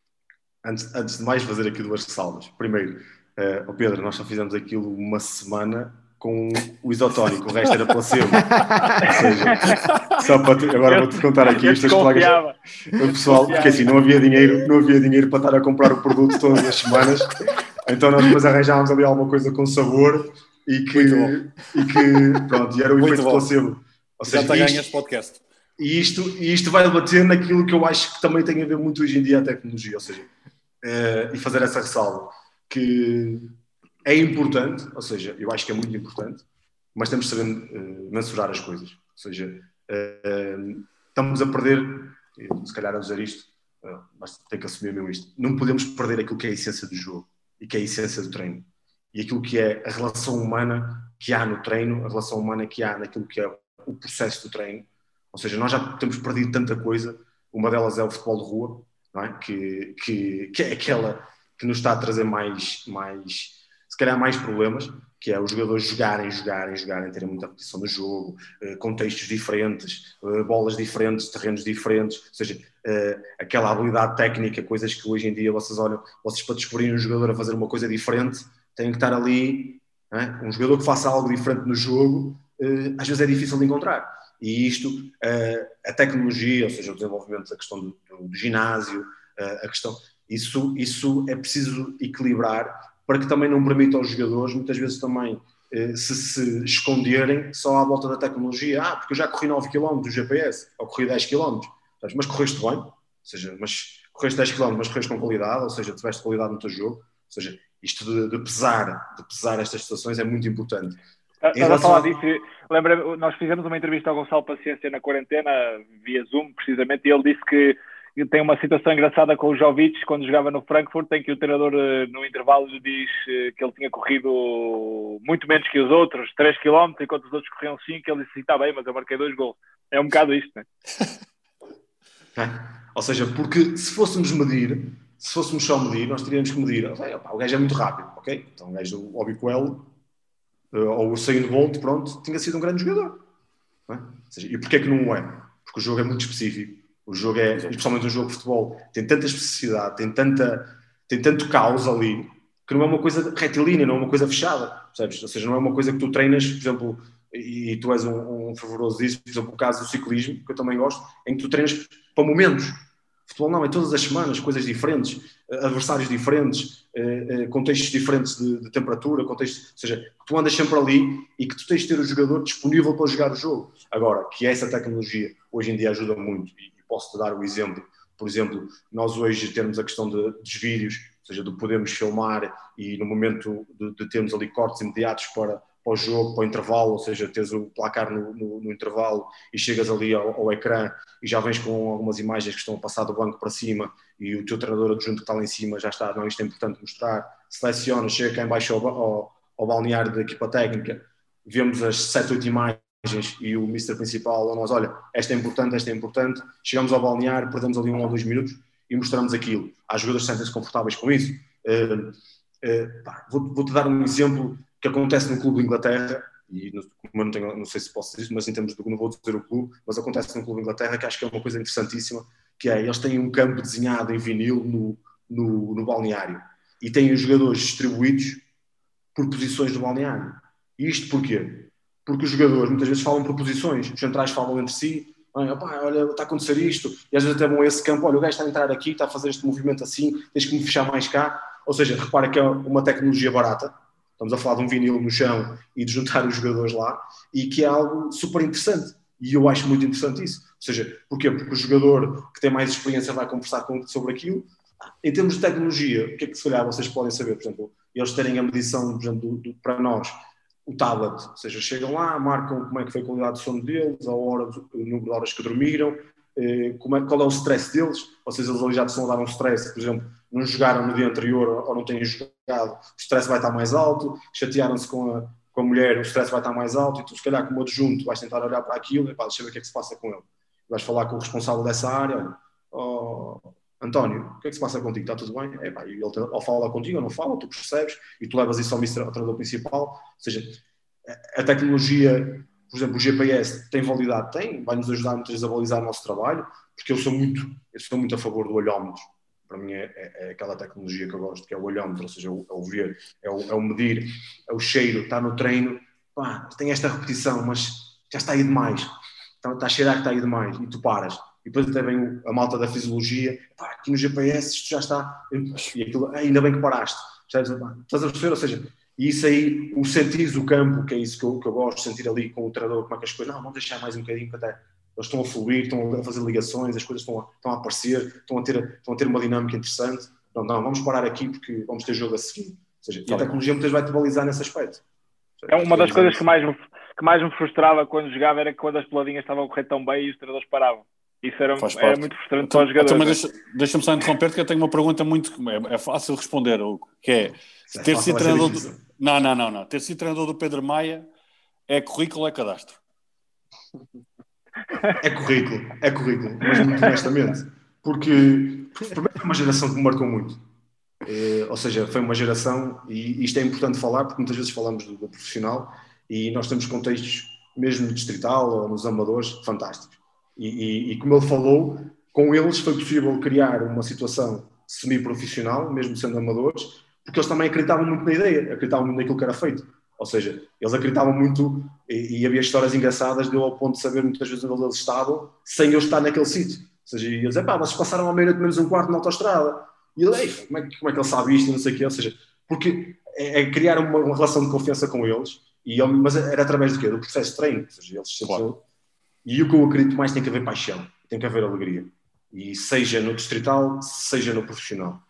antes, antes de mais fazer aqui duas ressalvas. Primeiro, uh, Pedro, nós só fizemos aquilo uma semana com o isotónico, o resto era placebo. Ou seja, só para te, agora vou-te contar aqui os teus colegas. O pessoal, porque assim, não havia dinheiro, não havia dinheiro para estar a comprar o produto todas as semanas, então nós depois arranjámos ali alguma coisa com sabor e que, e que pronto, e era o efeito placebo. Ou seja, Já está ganhando este podcast. E isto, e isto vai bater naquilo que eu acho que também tem a ver muito hoje em dia a tecnologia, ou seja, uh, e fazer essa ressalva, que é importante, ou seja, eu acho que é muito importante, mas temos de saber uh, mensurar as coisas. Ou seja, uh, estamos a perder, se calhar a dizer isto, mas tenho que assumir mesmo isto, não podemos perder aquilo que é a essência do jogo e que é a essência do treino. E aquilo que é a relação humana que há no treino, a relação humana que há naquilo que é o processo do treino. Ou seja, nós já temos perdido tanta coisa, uma delas é o futebol de rua, é? que, que, que é aquela que nos está a trazer mais, mais, se calhar mais problemas, que é os jogadores jogarem, jogarem, jogarem, terem muita repetição no jogo, eh, contextos diferentes, eh, bolas diferentes, terrenos diferentes, ou seja, eh, aquela habilidade técnica, coisas que hoje em dia vocês olham, vocês para descobrirem um jogador a fazer uma coisa diferente, têm que estar ali, é? um jogador que faça algo diferente no jogo, às vezes é difícil de encontrar. E isto, a tecnologia, ou seja, o desenvolvimento da questão do, do ginásio, a questão, isso, isso é preciso equilibrar para que também não permita aos jogadores, muitas vezes também, eh, se se esconderem só à volta da tecnologia. Ah, porque eu já corri 9 km do GPS, ou corri 10 km, mas correste bem, ou seja, mas correste 10 km, mas correste com qualidade, ou seja, tiveste qualidade no teu jogo, ou seja, isto de, de pesar, de pesar estas situações é muito importante. Estás a falar disso, lembra, nós fizemos uma entrevista ao Gonçalo Paciência na quarentena, via Zoom, precisamente, e ele disse que tem uma situação engraçada com o Jovic quando jogava no Frankfurt, em que o treinador eh, no intervalo diz eh, que ele tinha corrido muito menos que os outros, 3 km, enquanto os outros corriam 5, ele disse, está bem, mas eu marquei dois gols. É um bocado isto, não é? é? Ou seja, porque se fôssemos medir, se fôssemos só medir, nós teríamos que medir, opa, o gajo é muito rápido, ok? Então o gajo do Obicoelo eh, ou o Sain Bolt, pronto, tinha sido um grande jogador. É? Seja, e porquê que não é? Porque o jogo é muito específico o jogo é, especialmente um jogo de futebol, tem tanta especificidade, tem, tanta, tem tanto caos ali, que não é uma coisa retilínea, não é uma coisa fechada, percebes? Ou seja, não é uma coisa que tu treinas, por exemplo, e tu és um, um favoroso disso, por exemplo, o caso do ciclismo, que eu também gosto, em que tu treinas para momentos. Futebol não, é todas as semanas, coisas diferentes, adversários diferentes, eh, eh, contextos diferentes de, de, temperatura, contextos, ou seja, que tu andas sempre ali e que tu tens de ter o jogador disponível para jogar o jogo. Agora, que essa tecnologia hoje em dia ajuda muito posso-te dar o exemplo, por exemplo, nós hoje temos a questão de, dos vídeos, ou seja, de podermos filmar e no momento de, de termos ali cortes imediatos para, para o jogo, para o intervalo, ou seja, teres o placar no, no, no intervalo e chegas ali ao, ao, ecrã e já vens com algumas imagens que estão a passar do banco para cima e o teu treinador adjunto que está lá em cima já está, não, isto é importante mostrar, seleciona, chega cá em baixo ao, ao, ao balneário da equipa técnica, vemos as 7, 8 imagens e o Mister principal a nós, olha, esta é importante, esta é importante, chegamos ao balneário, perdemos ali um ou dois minutos e mostramos aquilo. As jogadores sentem-se confortáveis com isso. Uh, uh, Vou-te vou dar um exemplo que acontece no clube de Inglaterra, e não, tenho, não sei se posso dizer isso, mas em termos de, não vou dizer o clube, mas acontece no clube de Inglaterra, que acho que é uma coisa interessantíssima, que é, eles têm um campo desenhado em vinil no, no, no balneário, e têm os jogadores distribuídos por posições do balneário. Isto porquê? Porque os jogadores muitas vezes falam por posições, os centrais falam entre si, olha, está a acontecer isto, e às vezes até vão a esse campo, olha, o gajo está a entrar aqui, está a fazer este movimento assim, tens que me fechar mais cá, ou seja, repara que é uma tecnologia barata, estamos a falar de um vinil no chão e de juntar os jogadores lá, e que é algo super interessante, e eu acho muito interessante isso, ou seja, porquê? Porque o jogador que tem mais experiência vai conversar com, sobre aquilo, em termos de tecnologia, o que é que se calhar vocês podem saber, por exemplo, eles terem a medição, por exemplo, do, do, para nós, o tablet, ou seja, chegam lá, marcam como é que foi a qualidade do sono deles, a hora, o número de horas que dormiram, eh, como é, qual é o stress deles, ou seja, eles ali já estão a dar um stress, por exemplo, não jogaram no dia anterior ou não têm jogado, o stress vai estar mais alto, chatearam-se com a, com a mulher, o stress vai estar mais alto, e tu, se calhar, como adjunto, vais tentar olhar para aquilo, e pá, deixa ver o que é que se passa com ele. Vais falar com o responsável dessa área, oh, António, o que é que se passa contigo? Está tudo bem? É, pá, ele ou fala contigo ou não fala, tu percebes, e tu levas isso ao, ao treinador principal. Ou seja, a tecnologia, por exemplo, o GPS tem validade? Tem, vai nos ajudar muitas vezes a balizar o nosso trabalho, porque eu sou muito, eu sou muito a favor do olhómetro. para mim é, é, é, aquela tecnologia que eu gosto, que é o olhómetro, ou seja, é o, é o ver, é o, é o, medir, é o cheiro, está no treino, pá, tem esta repetição, mas já está aí demais, está, está a cheirar que está aí demais, e tu paras. E depois até vem a malta da fisiologia, pá, aqui no GPS isto já está, e aquilo, ainda bem que paraste, estás a perceber? Ou seja, e isso aí, o sentir do campo, que é isso que eu, que eu gosto, sentir ali com o treinador, como é que as coisas, não, vamos deixar mais um bocadinho, que até eles estão a fluir, estão a fazer ligações, as coisas estão a, estão a aparecer, estão a, ter, estão a ter uma dinâmica interessante. Não, não, vamos parar aqui porque vamos ter jogo a seguir. Ou seja, e a tecnologia muitas vezes vai-te balizar nesse aspecto. É uma das coisas que mais, me, que mais me frustrava quando jogava era que quando as peladinhas estavam a correr tão bem e os treinadores paravam. Isso era, era muito frustrante para os então, jogadores. Então, deixa-me deixa só interromper, que eu tenho uma pergunta muito. É, é fácil responder, que é, é ter sido treinador. Do, não, não, não, não. Ter sido treinador do Pedro Maia é currículo ou é cadastro? É currículo, é currículo, mas muito honestamente. Porque, primeiro, é uma geração que me marcou muito. É, ou seja, foi uma geração, e isto é importante falar, porque muitas vezes falamos do, do profissional e nós temos contextos, mesmo no distrital ou nos amadores, fantásticos. E, e, e, como ele falou, com eles foi possível criar uma situação semi-profissional, mesmo sendo amadores, porque eles também acreditavam muito na ideia, acreditavam muito naquilo que era feito. Ou seja, eles acreditavam muito e, e havia histórias engraçadas de eu ao ponto de saber muitas vezes onde eles estavam sem eu estar naquele sítio. Ou seja, eles pá, vocês passaram a meia-noite menos um quarto na autostrada. E ele, como, é, como é que ele sabe isto não sei o quê? Ou seja, porque é, é criar uma, uma, relação de confiança com eles, e mas era através do quê? Do processo de treino. Ou seja, eles claro. E o que eu acredito mais tem que haver paixão, tem que haver alegria. E seja no distrital, seja no profissional.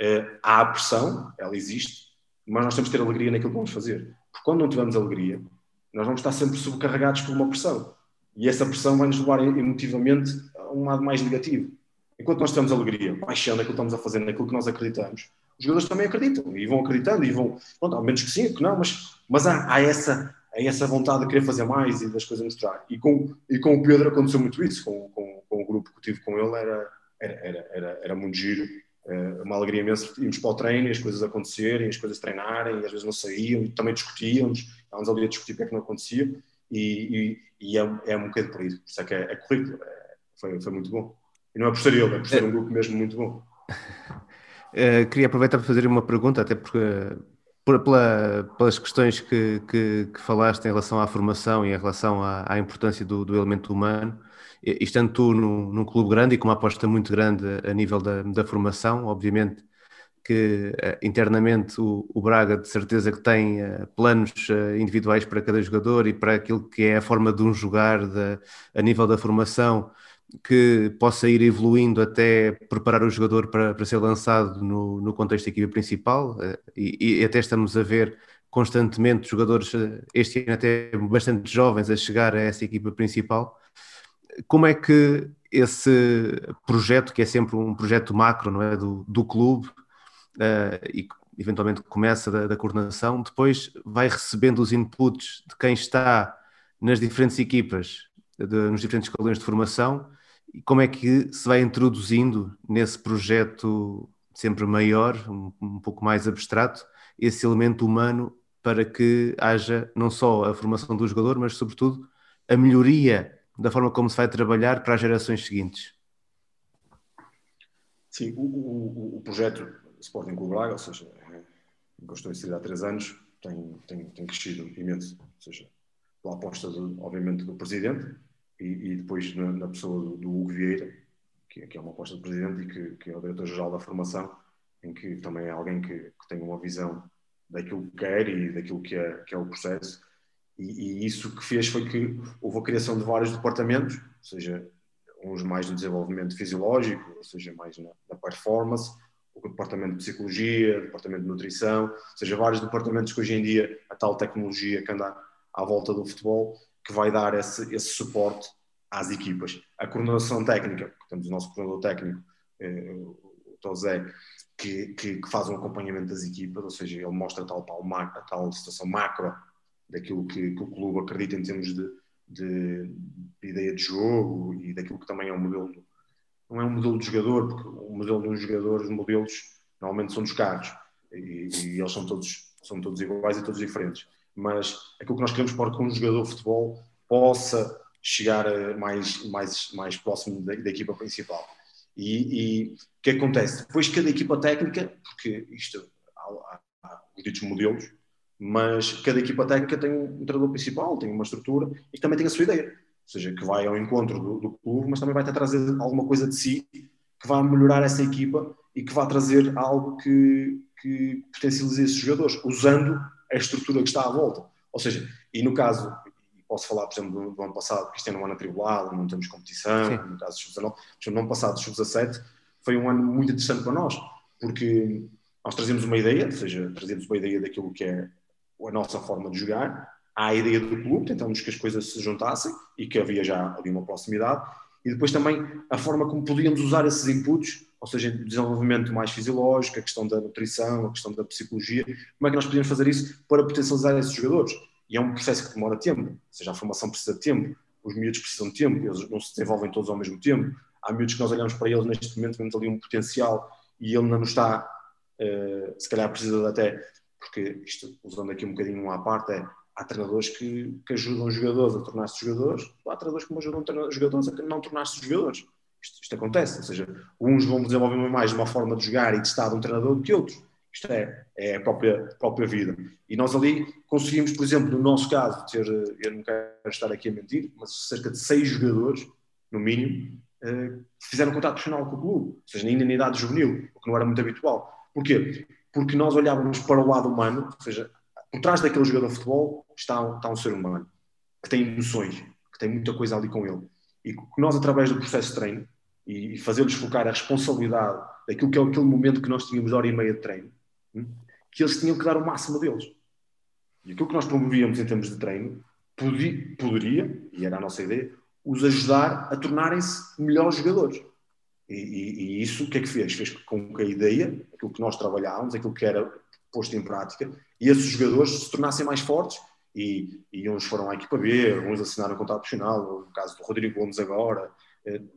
Uh, há a pressão, ela existe, mas nós temos que ter alegria naquilo que vamos fazer. Porque quando não tivermos alegria, nós vamos estar sempre sobrecarregados por uma pressão. E essa pressão vai nos levar emotivamente a um lado mais negativo. Enquanto nós temos alegria, paixão naquilo que estamos a fazer, naquilo que nós acreditamos, os jogadores também acreditam e vão acreditando e vão, pronto, ao menos que sim, que não, mas, mas há, há, essa, há essa vontade de querer fazer mais e das coisas mostrar. E com, e com o Pedro aconteceu muito isso, com, com, com o grupo que tive com ele, era, era, era, era, muito giro uh, uma alegria imensa irmos para o treino e as coisas acontecerem, as coisas treinarem, e às vezes não saíam, e também discutíamos, estávamos ali a discutir o que é que não acontecia, e, e, e é, é um bocadinho por isso, por isso é que é, é é, foi, foi muito bom. E não é por ser ele, é por ser um grupo mesmo muito bom. Uh, queria aproveitar para fazer uma pergunta, até porque por, pela, pelas questões que, que, que, falaste em relação à formação e em relação à, à importância do, do, elemento humano, estando tu num, num, clube grande e com uma aposta muito grande a nível da, da formação, obviamente que uh, internamente o, o, Braga de certeza que tem uh, planos uh, individuais para cada jogador e para aquilo que é a forma de um jogar de, a nível da formação que possa ir evoluindo até preparar o jogador para, para ser lançado no, no contexto da equipa principal e, e até estamos a ver constantemente jogadores, este ano até bastante jovens, a chegar a essa equipa principal. Como é que esse projeto, que é sempre um projeto macro, não é, do, do clube, uh, e eventualmente começa da, da, coordenação, depois vai recebendo os inputs de quem está nas diferentes equipas, de, nos diferentes escalões de formação, e como é que se vai introduzindo nesse projeto sempre maior, um, um pouco mais abstrato, esse elemento humano para que haja não só a formação do jogador, mas sobretudo a melhoria da forma como se vai trabalhar para as gerações seguintes? Sim, o, o, o projeto Sporting Clube Braga, ou seja, é, eu estou inserido há três anos, tem, tem, tem crescido imenso, ou seja, pela aposta, obviamente, do Presidente e, e depois na, na, pessoa do, do Hugo Vieira, que, que, é uma aposta do Presidente e que, que é o Diretor-Geral da Formação, em que também é alguém que, que tem uma visão daquilo que quer e daquilo que é, que é o processo. E, e, isso que fez foi que houve a criação de vários departamentos, ou seja, uns mais no desenvolvimento fisiológico, ou seja, mais na, na performance, o departamento de psicologia, o departamento de nutrição, ou seja, vários departamentos que hoje em dia a tal tecnologia que anda à volta do futebol, que vai dar esse, esse suporte às equipas. A coordenação técnica, temos o nosso coordenador técnico, eh, o Tosé, que, que, que, faz um acompanhamento das equipas, ou seja, ele mostra tal, tal, a tal situação macro daquilo que, que o clube acredita em termos de, de, de, ideia de jogo e daquilo que também é um modelo. Não é um modelo de jogador, porque o modelo de um jogador, os modelos normalmente são dos carros e, e eles são todos, são todos iguais e todos diferentes. Mas aquilo que nós queremos para que um jogador de futebol possa chegar mais, mais, mais próximo da, da equipa principal. E, e o que acontece? Depois cada equipa técnica, porque isto há, há, há os ditos modelos, mas cada equipa técnica tem um treinador principal, tem uma estrutura e também tem a sua ideia. Ou seja, que vai ao encontro do, do clube, mas também vai trazer alguma coisa de si que vai melhorar essa equipa e que vai trazer algo que, que potencialize esses jogadores, usando a estrutura que está à volta. Ou seja, e no caso, posso falar, por exemplo, do, do ano passado, que isto é um ano atribulado, não temos competição, Sim. no caso do Sub-19, no ano passado, Sub-17, foi um ano muito interessante para nós, porque nós trazíamos uma ideia, ou seja, trazíamos uma ideia daquilo que é a nossa forma de jogar, a ideia do clube, tentamos que as coisas se juntassem e que havia já ali uma proximidade, e depois também a forma como podíamos usar esses inputs, ou seja, desenvolvimento mais fisiológico, a questão da nutrição, a questão da psicologia, como é que nós podíamos fazer isso para potencializar esses jogadores? E é um processo que demora tempo, ou seja, a formação precisa de tempo, os miúdos precisam de tempo, eles não se desenvolvem todos ao mesmo tempo. Há miúdos que nós olhamos para eles neste momento, vemos ali um potencial e ele não está, uh, se calhar precisa até, porque isto, usando aqui um bocadinho à parte, é há treinadores que, que ajudam jogadores a tornar-se jogadores, há treinadores que ajudam jogadores a não tornar-se jogadores. Isto, isto, acontece, ou seja, uns vão desenvolver mais uma forma de jogar e de estar de um treinador do que outros. Isto é, é a própria, própria vida. E nós ali conseguimos, por exemplo, no nosso caso, ter, eu não quero estar aqui a mentir, mas cerca de seis jogadores, no mínimo, eh, fizeram contato profissional com o clube, ou seja, ainda na idade juvenil, o que não era muito habitual. Porquê? Porque nós olhávamos para o lado humano, ou seja, por trás daquele jogador de futebol está um, está um ser humano que tem emoções, que tem muita coisa ali com ele. E que nós, através do processo de treino e, fazer-lhes focar a responsabilidade daquilo que é aquele momento que nós tínhamos de hora e meia de treino, hum, que eles tinham que dar o máximo deles. E aquilo que nós promovíamos em termos de treino podia, poderia, e era a nossa ideia, os ajudar a tornarem-se melhores jogadores. E, e, e, isso o que é que fez? Fez com que a ideia, aquilo que nós trabalhávamos, aquilo que era posto em prática, e esses jogadores se tornassem mais fortes e, e uns foram à equipa B, uns assinaram contrato profissional, no caso do Rodrigo Gomes agora,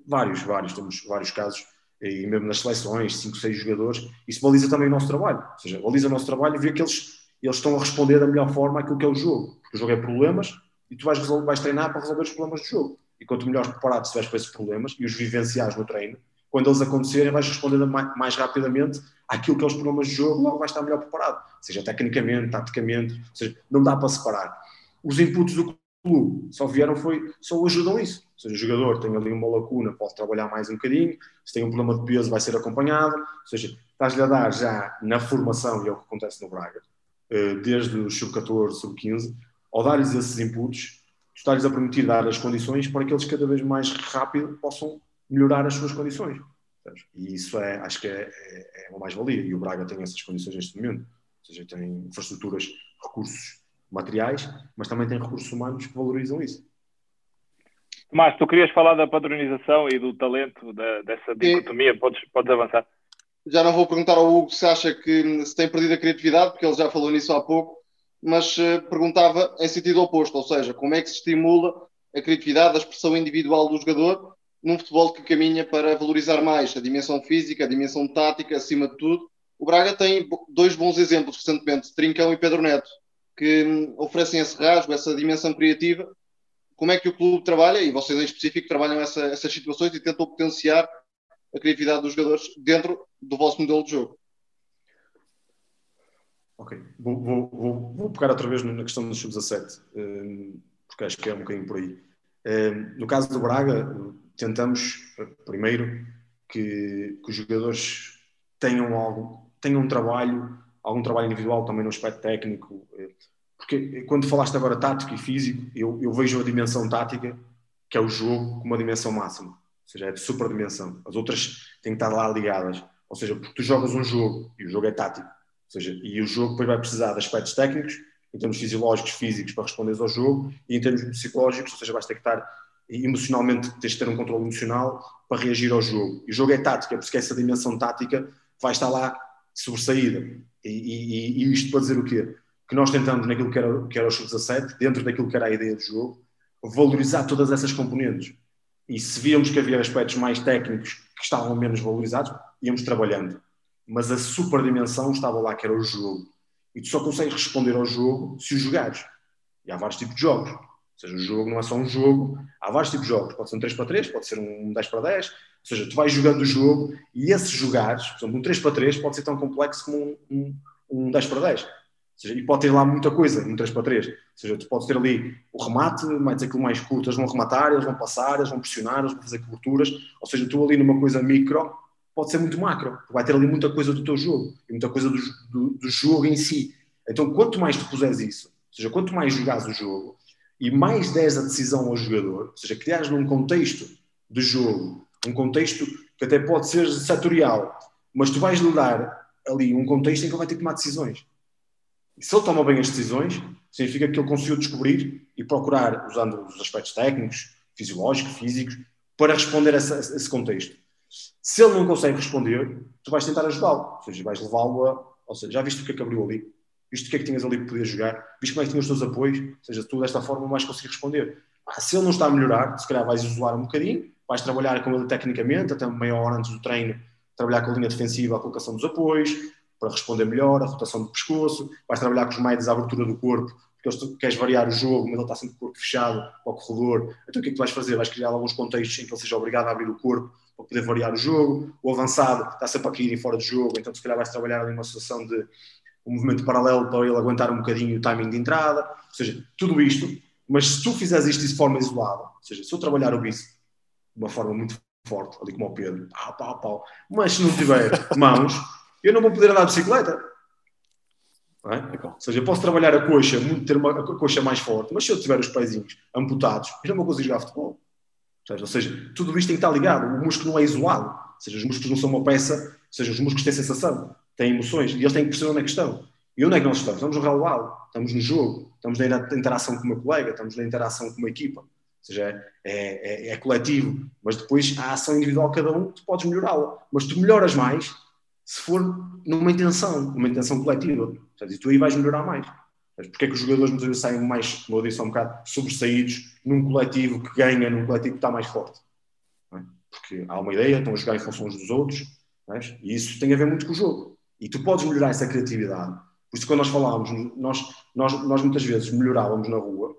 vários, vários, temos vários casos, e mesmo nas seleções, 5, 6 jogadores, isso baliza também o nosso trabalho, ou seja, baliza o nosso trabalho e vê que eles, eles estão a responder da melhor forma àquilo que é o jogo, porque o jogo é problemas e tu vais, resolver, vais treinar para resolver os problemas do jogo, e quanto melhor preparado estiveres para esses problemas e os vivenciares no treino, quando eles acontecerem vais responder mais, mais rapidamente àquilo que é os problemas de jogo, logo vais estar melhor preparado, seja tecnicamente, taticamente, ou seja, não dá para separar. Os inputs do clube só vieram foi, só ajudam isso. Ou seja, o jogador tem ali uma lacuna, pode trabalhar mais um bocadinho, se tem um problema de peso vai ser acompanhado, ou seja, estás-lhe a dar já na formação, e é o que acontece no Braga, eh, desde o sub-14, sub-15, ao dar-lhes esses inputs, tu estás-lhes a permitir dar as condições para que eles cada vez mais rápido possam melhorar as suas condições. E isso é, acho que é, é, é uma mais-valia. E o Braga tem essas condições neste momento. Ou seja, tem infraestruturas, recursos materiais, mas também tem recursos humanos que valorizam isso. Tomás, tu querias falar da padronização e do talento, da, dessa dicotomia, podes, podes avançar. Já não vou perguntar ao Hugo se acha que se tem perdido a criatividade, porque ele já falou nisso há pouco, mas uh, perguntava em sentido oposto, ou seja, como é que se estimula a criatividade, a expressão individual do jogador num futebol que caminha para valorizar mais a dimensão física, a dimensão tática, acima de tudo. O Braga tem dois bons exemplos recentemente, Trincão e Pedro Neto, que hum, oferecem esse rasgo, essa dimensão criativa. Como é que o clube trabalha, e vocês em específico trabalham essa, essas situações e tentam potenciar a criatividade dos jogadores dentro do vosso modelo de jogo? Ok, vou, vou, vou, vou pegar outra vez na questão dos sub-17, hum, porque acho que é um bocadinho por aí. Hum, no caso do Braga, tentamos, primeiro, que, que os jogadores tenham algo, tenham um trabalho, algum trabalho individual também no aspecto técnico, eh, porque quando falaste agora tático e físico, eu, eu vejo a dimensão tática, que é o jogo, como uma dimensão máxima, ou seja, é de super dimensão. As outras têm que estar lá ligadas, ou seja, porque tu jogas um jogo e o jogo é tático, ou seja, e o jogo depois vai precisar de aspectos técnicos, em termos fisiológicos, físicos, para responder ao jogo, e em termos psicológicos, ou seja, vais ter que estar emocionalmente tens de ter um controle emocional para reagir ao jogo. E o jogo é tática, é porque essa dimensão tática vai estar lá sobressaída. E, e, e isto para dizer o quê? Que nós tentamos, naquilo que era, que era o sub-17, dentro daquilo que era a ideia do jogo, valorizar todas essas componentes. E se víamos que havia aspectos mais técnicos que estavam menos valorizados, íamos trabalhando. Mas a super dimensão estava lá, que era o jogo. E tu só consegues responder ao jogo se o jogares. E há vários tipos de jogos. Seja, o jogo não é só um jogo, há vários tipos de jogos. Pode ser um 3 para 3, pode ser um 10 para 10. Ou seja, tu vais jogando o jogo e esses jogares, por exemplo, um 3 para 3 pode ser tão complexo como um, um, um 10 para 10. Ou seja, e pode ter lá muita coisa no 3 para 3. Ou seja, tu podes ter ali o remate, mais aquilo mais curto, eles vão rematar, eles vão passar, eles vão pressionar, eles vão fazer coberturas. Ou seja, tu ali numa coisa micro, pode ser muito macro. Vai ter ali muita coisa do teu jogo e muita coisa do, do, do jogo em si. Então, quanto mais tu puseres isso, ou seja, quanto mais jogares o jogo e mais des a decisão ao jogador, ou seja, criares num contexto de jogo, um contexto que até pode ser setorial, mas tu vais lhe dar ali um contexto em que ele vai ter que tomar decisões. E se ele toma bem as decisões, significa que ele conseguiu descobrir e procurar, usando os aspectos técnicos, fisiológicos, físicos, para responder a esse contexto. Se ele não consegue responder, tu vais tentar ajudá-lo, ou seja, vais levá-lo a. Ou seja, já viste o que é que abriu ali? Viste o que é que tinhas ali que podias jogar? Viste como é que tinhas os teus apoios? Ou seja, tu desta forma vais conseguir responder. Ah, se ele não está a melhorar, se calhar vais isolar um bocadinho, vais trabalhar com ele tecnicamente, até meia hora antes do treino, trabalhar com a linha defensiva, a colocação dos apoios, para responder melhor, a rotação do pescoço, vais trabalhar com os médios, a abertura do corpo, porque tu queres variar o jogo, mas ele está sempre com o corpo fechado ao corredor. Então o que é que tu vais fazer? Vais criar alguns contextos em que ele seja obrigado a abrir o corpo para poder variar o jogo. O avançado está sempre a cair fora de jogo, então se calhar vais trabalhar ali uma situação de um movimento paralelo para ele aguentar um bocadinho o timing de entrada. Ou seja, tudo isto. Mas se tu fizeres isto de forma isolada, ou seja, se eu trabalhar o bíceps de uma forma muito forte, ali como o Pedro, pau, pau, pau, mas se não tiver mãos, eu não vou poder andar de bicicleta. É? Ou seja, eu posso trabalhar a coxa, ter uma a coxa mais forte, mas se eu tiver os pezinhos amputados, eu não vou conseguir jogar futebol. Ou seja, tudo isto tem que estar ligado. O músculo não é isolado. Ou seja, os músculos não são uma peça, ou seja, os músculos têm sensação, têm emoções, e eles têm que perceber onde é que estão. E onde é que nós estamos? Estamos no relevado, estamos no jogo, estamos na interação com meu colega, estamos na interação com uma equipa. Ou seja, é, é, é coletivo, mas depois a ação individual, cada um, tu podes melhorá-la. Mas tu melhoras mais se for numa intenção, numa intenção coletiva. E tu aí vais melhorar mais. Porque é que os jogadores muitas vezes saem mais, como eu disse há um bocado, sobressaídos num coletivo que ganha, num coletivo que está mais forte? É? Porque há uma ideia, estão a jogar em função uns dos outros, é? e isso tem a ver muito com o jogo. E tu podes melhorar essa criatividade. Por isso, quando nós falávamos, nós, nós, nós muitas vezes melhorávamos na rua,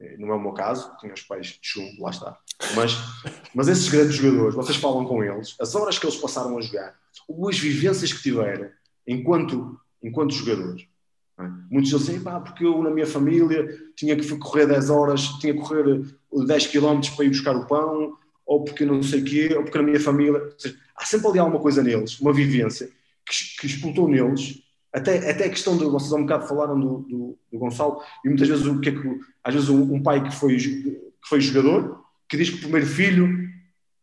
eh, não é o meu caso, tenho os pais de chumbo, lá está. Mas, mas esses grandes jogadores, vocês falam com eles, as horas que eles passaram a jogar, ou as vivências que tiveram enquanto, enquanto jogadores. É? Muitos deles dizem, pá, porque eu na minha família tinha que correr 10 horas, tinha que correr 10 km para ir buscar o pão, ou porque não sei o quê, ou porque na minha família. Seja, há sempre ali alguma coisa neles, uma vivência que, que explotou neles. Até, até a questão de, vocês há um bocado falaram do, do, do Gonçalo, e muitas vezes o que é que, às vezes um, um pai que foi, que foi jogador, que diz que o primeiro filho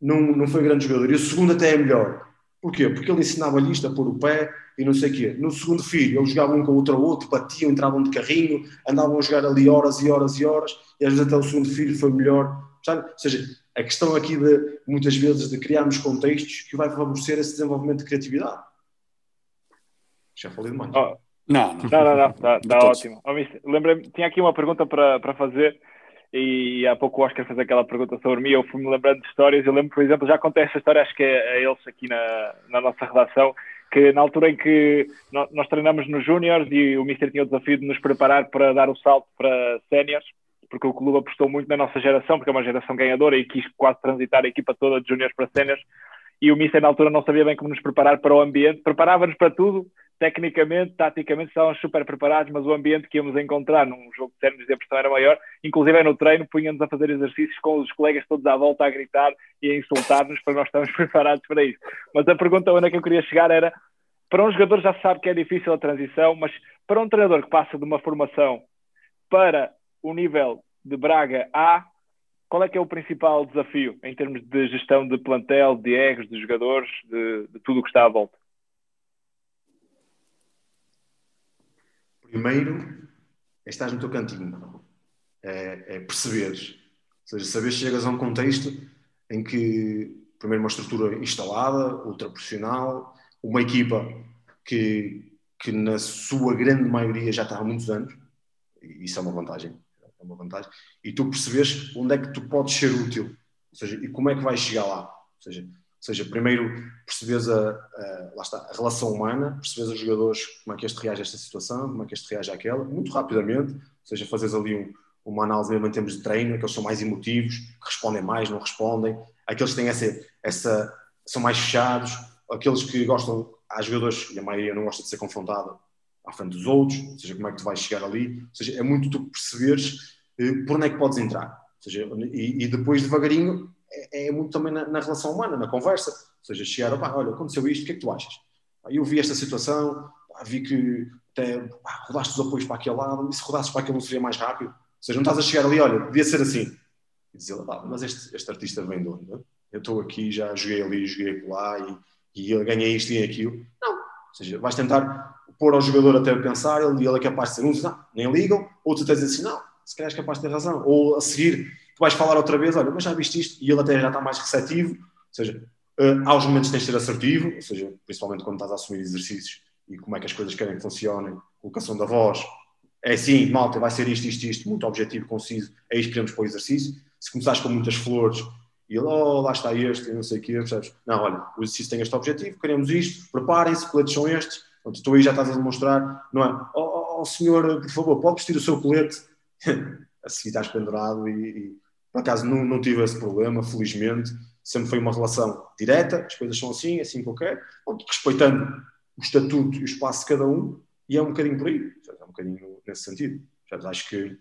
não, não foi grande jogador, e o segundo até é melhor. Porquê? Porque ele ensinava-lhe isto a pôr o pé e não sei o quê. No segundo filho, eles jogavam um com o outro outro, batiam, entravam de carrinho, andavam a jogar ali horas e horas e horas, e às vezes até o segundo filho foi melhor. Sabe? Ou seja, a questão aqui de, muitas vezes, de criarmos contextos que vai favorecer esse desenvolvimento de criatividade. Já falei demais. Oh. Não, não, não, não, está, está ótimo. Oh, Lembrei-me, tinha aqui uma pergunta para, para fazer e há pouco o Oscar fez aquela pergunta sobre mim, eu fui-me lembrando de histórias, eu lembro, por exemplo, já contei esta história, acho que é a eles aqui na, na nossa redação, que na altura em que nós, nós treinamos nos Júniors e o Mister tinha o desafio de nos preparar para dar o salto para Séniores, porque o clube apostou muito na nossa geração, porque é uma geração ganhadora e quis quase transitar a equipa toda de Júniors para Séniores, e o Mister na altura não sabia bem como nos preparar para o ambiente, preparava-nos para tudo, tecnicamente, taticamente estávamos super preparados, mas o ambiente que íamos encontrar num jogo de términos de pressão era maior, inclusive no treino punha-nos a fazer exercícios com os colegas todos à volta a gritar e a insultar-nos para nós estarmos preparados para isso. Mas a pergunta onde é que eu queria chegar era, para um jogador já se sabe que é difícil a transição, mas para um treinador que passa de uma formação para o nível de Braga A, qual é que é o principal desafio em termos de gestão de plantel, de egos, de jogadores, de, de tudo o que está à volta? Primeiro, é estar no teu cantinho. É, é perceberes. Ou seja, saber chegas a um contexto em que, primeiro, uma estrutura instalada, ultra profissional, uma equipa que, que na sua grande maioria já está há muitos anos, e isso é uma vantagem. Uma vantagem. E tu percebes onde é que tu podes ser útil. Ou seja, e como é que vais chegar lá. Ou seja, ou seja, primeiro percebes a, a, lá está, a relação humana, percebes os jogadores como é que este reage a esta situação, como é que este reage àquela, muito rapidamente, ou seja, fazes ali um, uma análise mesmo em termos de treino, aqueles são mais emotivos, que respondem mais, não respondem, aqueles que têm essa, essa são mais fechados, aqueles que gostam, há jogadores, e a maioria não gosta de ser confrontada à frente dos outros, ou seja, como é que tu vais chegar ali, ou seja, é muito tu perceberes por onde é que podes entrar, ou seja, e, e depois devagarinho é, é muito também na, na, relação humana, na conversa, ou seja, chegar, opa, olha, aconteceu isto, o que é que tu achas? Eu vi esta situação, vi que até pá, rodaste os apoios para aquele lado, e se rodasses para aquele não seria mais rápido? Ou seja, não estás a chegar ali, olha, devia ser assim. E dizer, mas este, este artista vem de onde? Eu estou aqui, já joguei ali, joguei lá e, e ganhei isto e aquilo. Não. Ou seja, vais tentar pôr ao jogador até pensar, ele, ele é capaz de ser um, não, nem ligam, outro tens assim, não, se calhar és capaz de ter razão. Ou a seguir, tu vais falar outra vez, olha, mas já viste isto, e ele até já está mais receptivo, ou seja, uh, aos momentos tens de ser assertivo, ou seja, principalmente quando estás a assumir exercícios e como é que as coisas querem que funcionem, colocação da voz, é assim, malta, vai ser isto, isto, isto, muito objetivo, conciso, é isto que queremos para o exercício. Se começares com muitas flores e ele, oh, lá está este, não sei o quê, percebes? Não, olha, o exercício tem este objetivo, queremos isto, preparem-se, coletes são estes, Portanto, tu aí já estás a demonstrar, não é? Oh, oh, oh, senhor, por favor, pode vestir o seu colete? a seguir estás pendurado e, e, por acaso não, não tive esse problema, felizmente. Sempre foi uma relação direta, as coisas são assim, assim que eu quero, respeitando o estatuto e o espaço de cada um, e é um bocadinho por aí, é um bocadinho nesse sentido. Acho que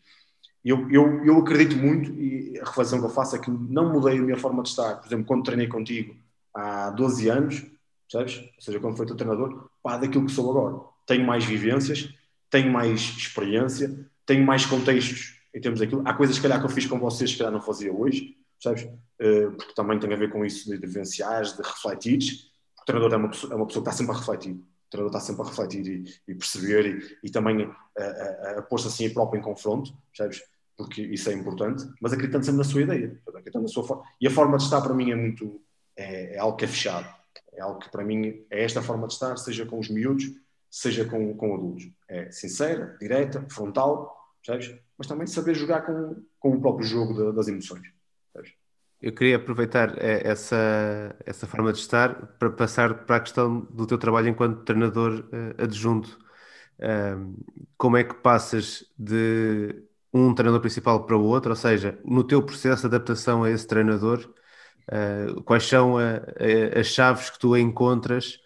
eu, eu, eu acredito muito, e a reflexão que eu faço é que não mudei a minha forma de estar. Por exemplo, quando treinei contigo há 12 anos, sabes? Ou seja, quando foi teu treinador, pá, daquilo que sou agora. Tenho mais vivências, tenho mais experiência, tenho mais contextos em termos daquilo. Há coisas, se calhar, que eu fiz com vocês que já não fazia hoje, sabes? Uh, porque também tem a ver com isso de vivenciar, de refletir. O treinador é uma, pessoa, é uma pessoa que está sempre a refletir. O treinador está sempre a refletir e, e perceber e, e também a, a, a pôr-se assim próprio em confronto, sabes? Porque isso é importante, mas acreditando sempre na sua ideia. Acreditando na sua forma. E a forma de estar, para mim, é muito. É, é algo que é fechado é algo que para mim é esta forma de estar, seja com os miúdos, seja com, com adultos. É sincera, direta, frontal, sabes? mas também saber jogar com, com o próprio jogo de, das emoções. Sabes? Eu queria aproveitar é, essa, essa forma de estar para passar para a questão do teu trabalho enquanto treinador uh, adjunto. Como é que passas de um treinador principal para o outro, ou seja, no teu processo de adaptação a esse treinador, Uh, quais são as chaves que tu encontras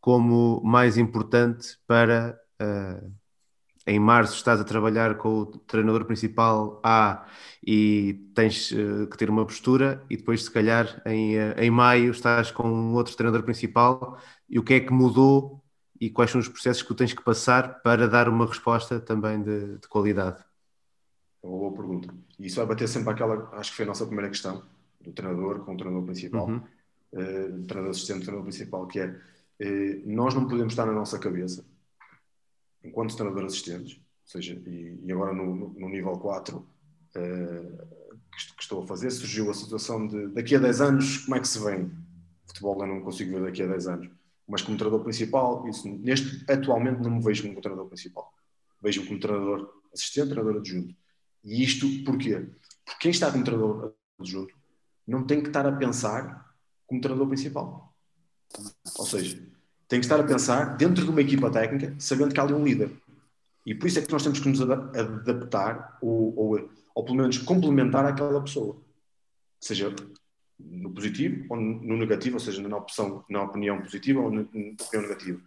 como mais importante para uh, em março estás a trabalhar com o treinador principal A e tens uh, que ter uma postura e depois se calhar em, em maio estás com um outro treinador principal e o que é que mudou e quais são os processos que tu tens que passar para dar uma resposta também de, de qualidade? É uma boa pergunta. E isso vai bater sempre aquela, acho que foi a nossa primeira questão, do treinador com o treinador principal, uhum. uh, treinador assistente, treinador principal, que é uh, nós não podemos estar na nossa cabeça, enquanto treinador assistentes, ou seja, e, e agora no, no, nível 4 uh, que, que, estou a fazer, surgiu a situação de daqui a 10 anos, como é que se vem? Futebol eu não consigo ver daqui a 10 anos, mas como treinador principal, isso, neste, atualmente não me vejo como treinador principal, vejo-me como treinador assistente, treinador adjunto. E isto porquê? Porque quem está como treinador adjunto não tem que estar a pensar como treinador principal. Ou seja, tem que estar a pensar dentro de uma equipa técnica, sabendo que há ali um líder. E por isso é que nós temos que nos adaptar ou, ou, ou pelo menos complementar aquela pessoa. Seja no positivo ou no negativo, ou seja, na opção, na opinião positiva ou na opinião negativa.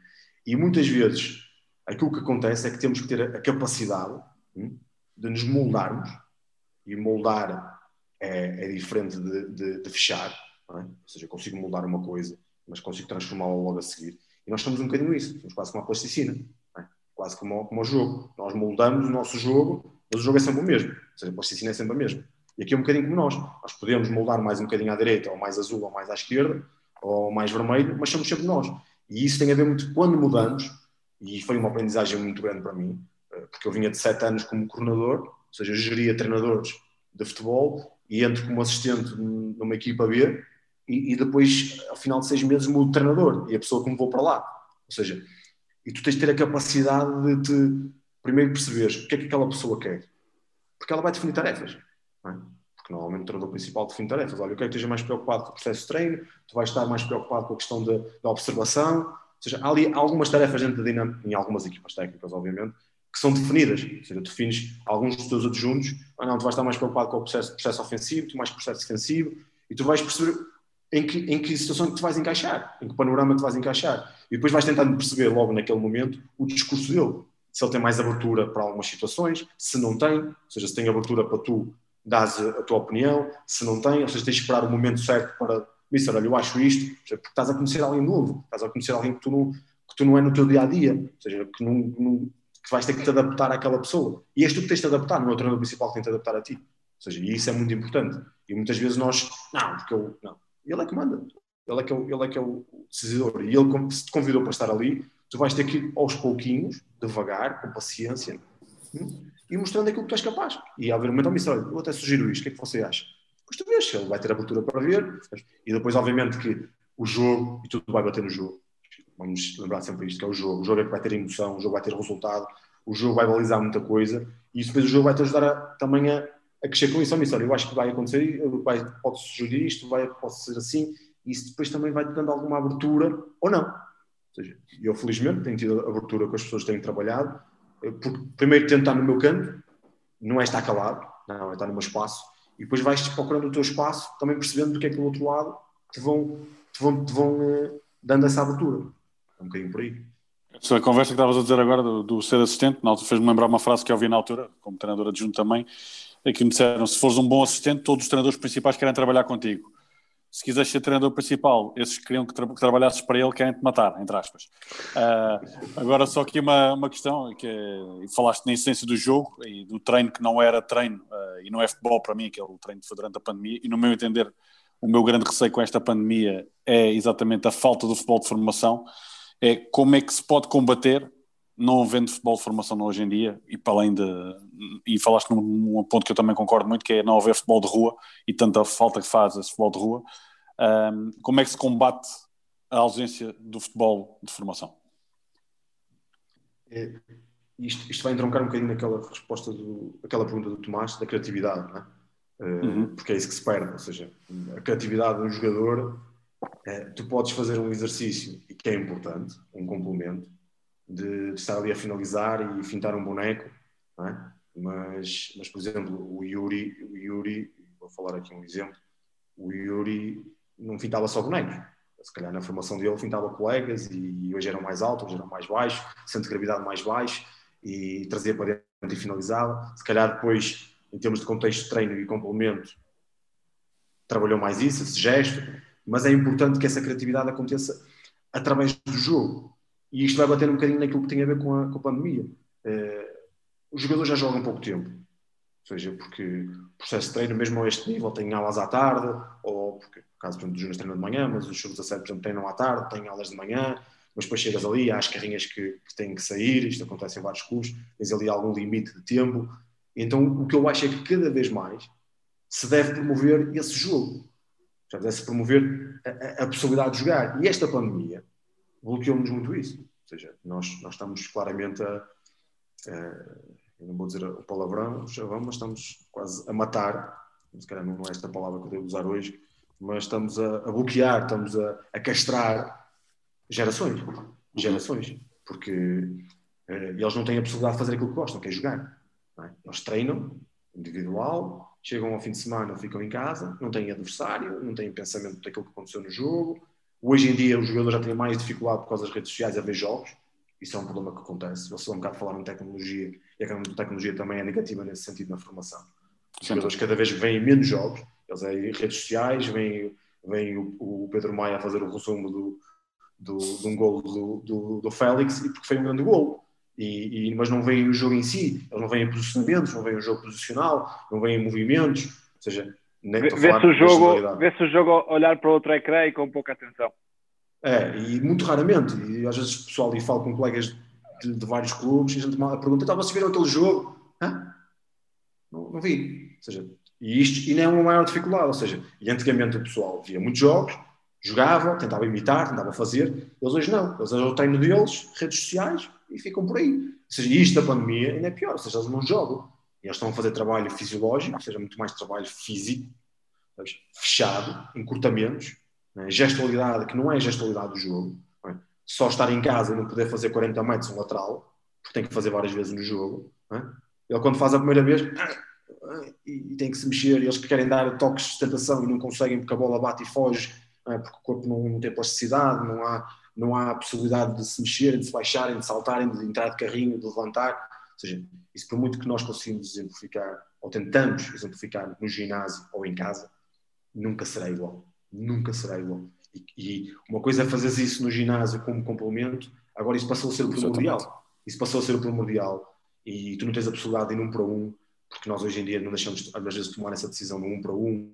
E muitas vezes aquilo que acontece é que temos que ter a capacidade hum, de nos moldarmos e moldar é, é diferente de, de, de fechar, é? ou seja, consigo mudar uma coisa, mas consigo transformá-la logo a seguir. E nós somos um bocadinho isso, somos quase como a plasticina, é? quase como, como o jogo. Nós moldamos o nosso jogo, mas o jogo é sempre o mesmo, ou seja, a plasticina é sempre a mesma. E aqui é um bocadinho como nós, nós podemos moldar mais um bocadinho à direita, ou mais azul, ou mais à esquerda, ou mais vermelho, mas somos sempre nós. E isso tem a ver muito quando mudamos, e foi uma aprendizagem muito grande para mim, eh, porque eu vinha de sete anos como coordenador, ou seja, eu geria treinadores de futebol e entro como assistente numa equipa B e, e, depois, ao final de seis meses, mudo de treinador e a pessoa que me vou para lá. Ou seja, e tu tens de ter a capacidade de te, primeiro perceberes o que é que aquela pessoa quer. Porque ela vai definir tarefas. É? Porque normalmente o treinador principal define tarefas. Olha, eu quero que esteja mais preocupado com o processo de treino, tu vais estar mais preocupado com a questão da, da observação. Ou seja, há ali algumas tarefas dentro da dinâmica, em algumas equipas técnicas, obviamente, que são definidas. Ou seja, defines alguns dos teus adjuntos, ah, não, tu vais estar mais preocupado com o processo, processo ofensivo, tu mais processo defensivo, e tu vais perceber em que, em que situação que tu vais encaixar, em que panorama tu vais encaixar. E depois vais tentando perceber logo naquele momento o discurso dele. Se ele tem mais abertura para algumas situações, se não tem, ou seja, se tem abertura para tu dares a, tua opinião, se não tem, ou seja, tens de esperar o momento certo para, Mister, olha, eu acho isto, porque estás a conhecer alguém novo, estás a conhecer alguém que tu não, que tu não é no teu dia a dia, ou seja, que, não, não, que vais ter que te adaptar àquela pessoa. E és tu que tens de te adaptar, não é o treinador principal que tem de te adaptar a ti. Ou seja, e isso é muito importante. E muitas vezes nós, não, porque eu, não, ele é que manda. Ele é que é o, ele é, que é o decisor. E ele, se te convidou para estar ali, tu vais ter que ir aos pouquinhos, devagar, com paciência, hum, e mostrando aquilo que tu és capaz. E ao ver um momento, oh, olha, eu até sugiro isto, o que é que você acha? Pois tu vês, ele vai ter abertura para ver. E depois, obviamente, que o jogo, e tudo vai bater no jogo. Vamos lembrar sempre isto, que é o jogo. O jogo é que vai ter emoção, o jogo vai ter resultado, o jogo vai balizar muita coisa, e isso depois o jogo vai te ajudar a, também a, a crescer com isso. Olha, eu acho que vai acontecer, vai, pode sugerir isto, vai, pode ser assim, e isso depois também vai te dando alguma abertura ou não. Ou seja, eu felizmente tenho tido abertura com as pessoas que têm trabalhado, eh, porque primeiro tento estar no meu canto, não é estar calado, não, é estar no meu espaço, e depois vais procurando o teu espaço, também percebendo do que é que do outro lado te vão, te vão, te vão uh, dando essa abertura. É um bocadinho por aí. A conversa que estavas a dizer agora do, do ser assistente, fez-me lembrar uma frase que eu ouvi na altura, como treinador adjunto também, é que me disseram: se fores um bom assistente, todos os treinadores principais querem trabalhar contigo. Se quiseres ser treinador principal, esses que queriam que, tra que trabalhasses para ele querem te matar, entre aspas. Uh, agora, só aqui uma, uma questão: que é, falaste na essência do jogo e do treino que não era treino, uh, e não é futebol para mim, aquele treino que foi durante a pandemia, e no meu entender, o meu grande receio com esta pandemia é exatamente a falta do futebol de formação. É como é que se pode combater não havendo futebol de formação hoje em dia, e para além de. E falaste num, num, ponto que eu também concordo muito, que é não haver futebol de rua e tanta falta que faz esse futebol de rua. Um, como é que se combate a ausência do futebol de formação? É, isto, isto, vai entroncar um bocadinho naquela resposta, do, aquela pergunta do Tomás, da criatividade, não é? Uh, uhum. Porque é isso que se perde, ou seja, a criatividade de um jogador, é, tu podes fazer um exercício, e que é importante, um complemento, de, de, estar ali a finalizar e fintar um boneco, é? mas, mas, por exemplo, o Yuri, o Yuri, vou falar aqui um exemplo, o Yuri não fintava só bonecos. Se calhar na formação dele fintava colegas e hoje eram mais altos, hoje eram mais baixos, centro de gravidade mais baixo e trazia para dentro e finalizava. Se calhar depois, em termos de contexto de treino e complemento, trabalhou mais isso, esse gesto, mas é importante que essa criatividade aconteça através do jogo. E isto vai bater um bocadinho naquilo que tem a ver com a, com a pandemia. Uh, os jogadores já jogam pouco tempo. Ou seja, porque o processo de treino, mesmo a este nível, tem aulas à tarde, ou porque, no caso, por exemplo, dos júniores treinam de manhã, mas os sub-17, por exemplo, treinam à tarde, têm aulas de manhã, mas depois chegas ali, há as carrinhas que, que têm que sair, isto acontece em vários cursos, tens ali algum limite de tempo. Então, o que eu acho é que cada vez mais se deve promover esse jogo. Já deve-se promover a, a, a possibilidade de jogar. E esta pandemia bloqueou-nos muito isso. Ou seja, nós, nós estamos claramente a, a, não vou dizer o palavrão, chavão, mas estamos quase a matar, se calhar não é esta palavra que eu devo usar hoje, mas estamos a, a bloquear, estamos a, a, castrar gerações, gerações, porque eh, eles não têm a possibilidade de fazer aquilo que gostam, que é jogar. É? Eles treinam individual, chegam ao fim de semana, ficam em casa, não têm adversário, não têm pensamento daquilo que aconteceu no jogo, Hoje em dia, os jogadores já têm mais dificuldade por causa das redes sociais a ver jogos. Isso é um problema que acontece. Vocês um bocado falaram em tecnologia e a tecnologia também é negativa nesse sentido na formação. Os jogadores cada vez veem menos jogos, eles em redes sociais, veem, veem o, o, Pedro Maia a fazer o resumo do, do, de um gol do, do, do Félix e porque foi um grande gol. E, e, mas não veem o jogo em si, eles não veem posicionamentos, não veem o jogo posicional, não veem movimentos, ou seja, Vê-se o, jogo, vê o jogo olhar para outro ecrã e com pouca atenção. É, e muito raramente. E às vezes o pessoal ali fala com colegas de, de vários clubes e a gente pergunta: estava-se a ver aquele jogo? Hã? Não, não vi. Ou seja, e isto e não é uma maior dificuldade. Ou seja, e antigamente o pessoal via muitos jogos, jogava, tentava imitar, tentava fazer. Eles hoje não. Eles hoje o treino deles, redes sociais e ficam por aí. Ou seja, isto da pandemia ainda é pior. Ou seja, eles não jogam eles estão a fazer trabalho fisiológico, ou seja, muito mais trabalho físico, sabes? fechado, encurtamentos, né? gestualidade que não é gestualidade do jogo. É? Só estar em casa e não poder fazer 40 metros um lateral, porque tem que fazer várias vezes no jogo. É? Ele, quando faz a primeira vez, e, tem que se mexer, e eles que querem dar toques de sustentação e não conseguem porque a bola bate e foge, é? porque o corpo não, não, tem plasticidade, não há, não há possibilidade de se mexerem, de se baixarem, de saltarem, de entrar de carrinho, de levantar. Ou seja, isso por muito que nós conseguimos exemplificar, ou tentamos exemplificar no ginásio ou em casa, nunca será igual. Nunca será igual. E, e uma coisa é fazer isso no ginásio como complemento, agora isso passou a ser o primordial. Isso passou a ser o primordial. E tu não tens a possibilidade de ir num para um, porque nós hoje em dia não deixamos, às vezes, tomar essa decisão no um para um,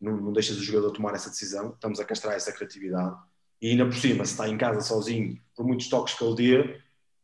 não, não deixas o jogador tomar essa decisão, estamos a castrar essa criatividade. E ainda por cima, se está em casa sozinho, por muitos toques que ele dê,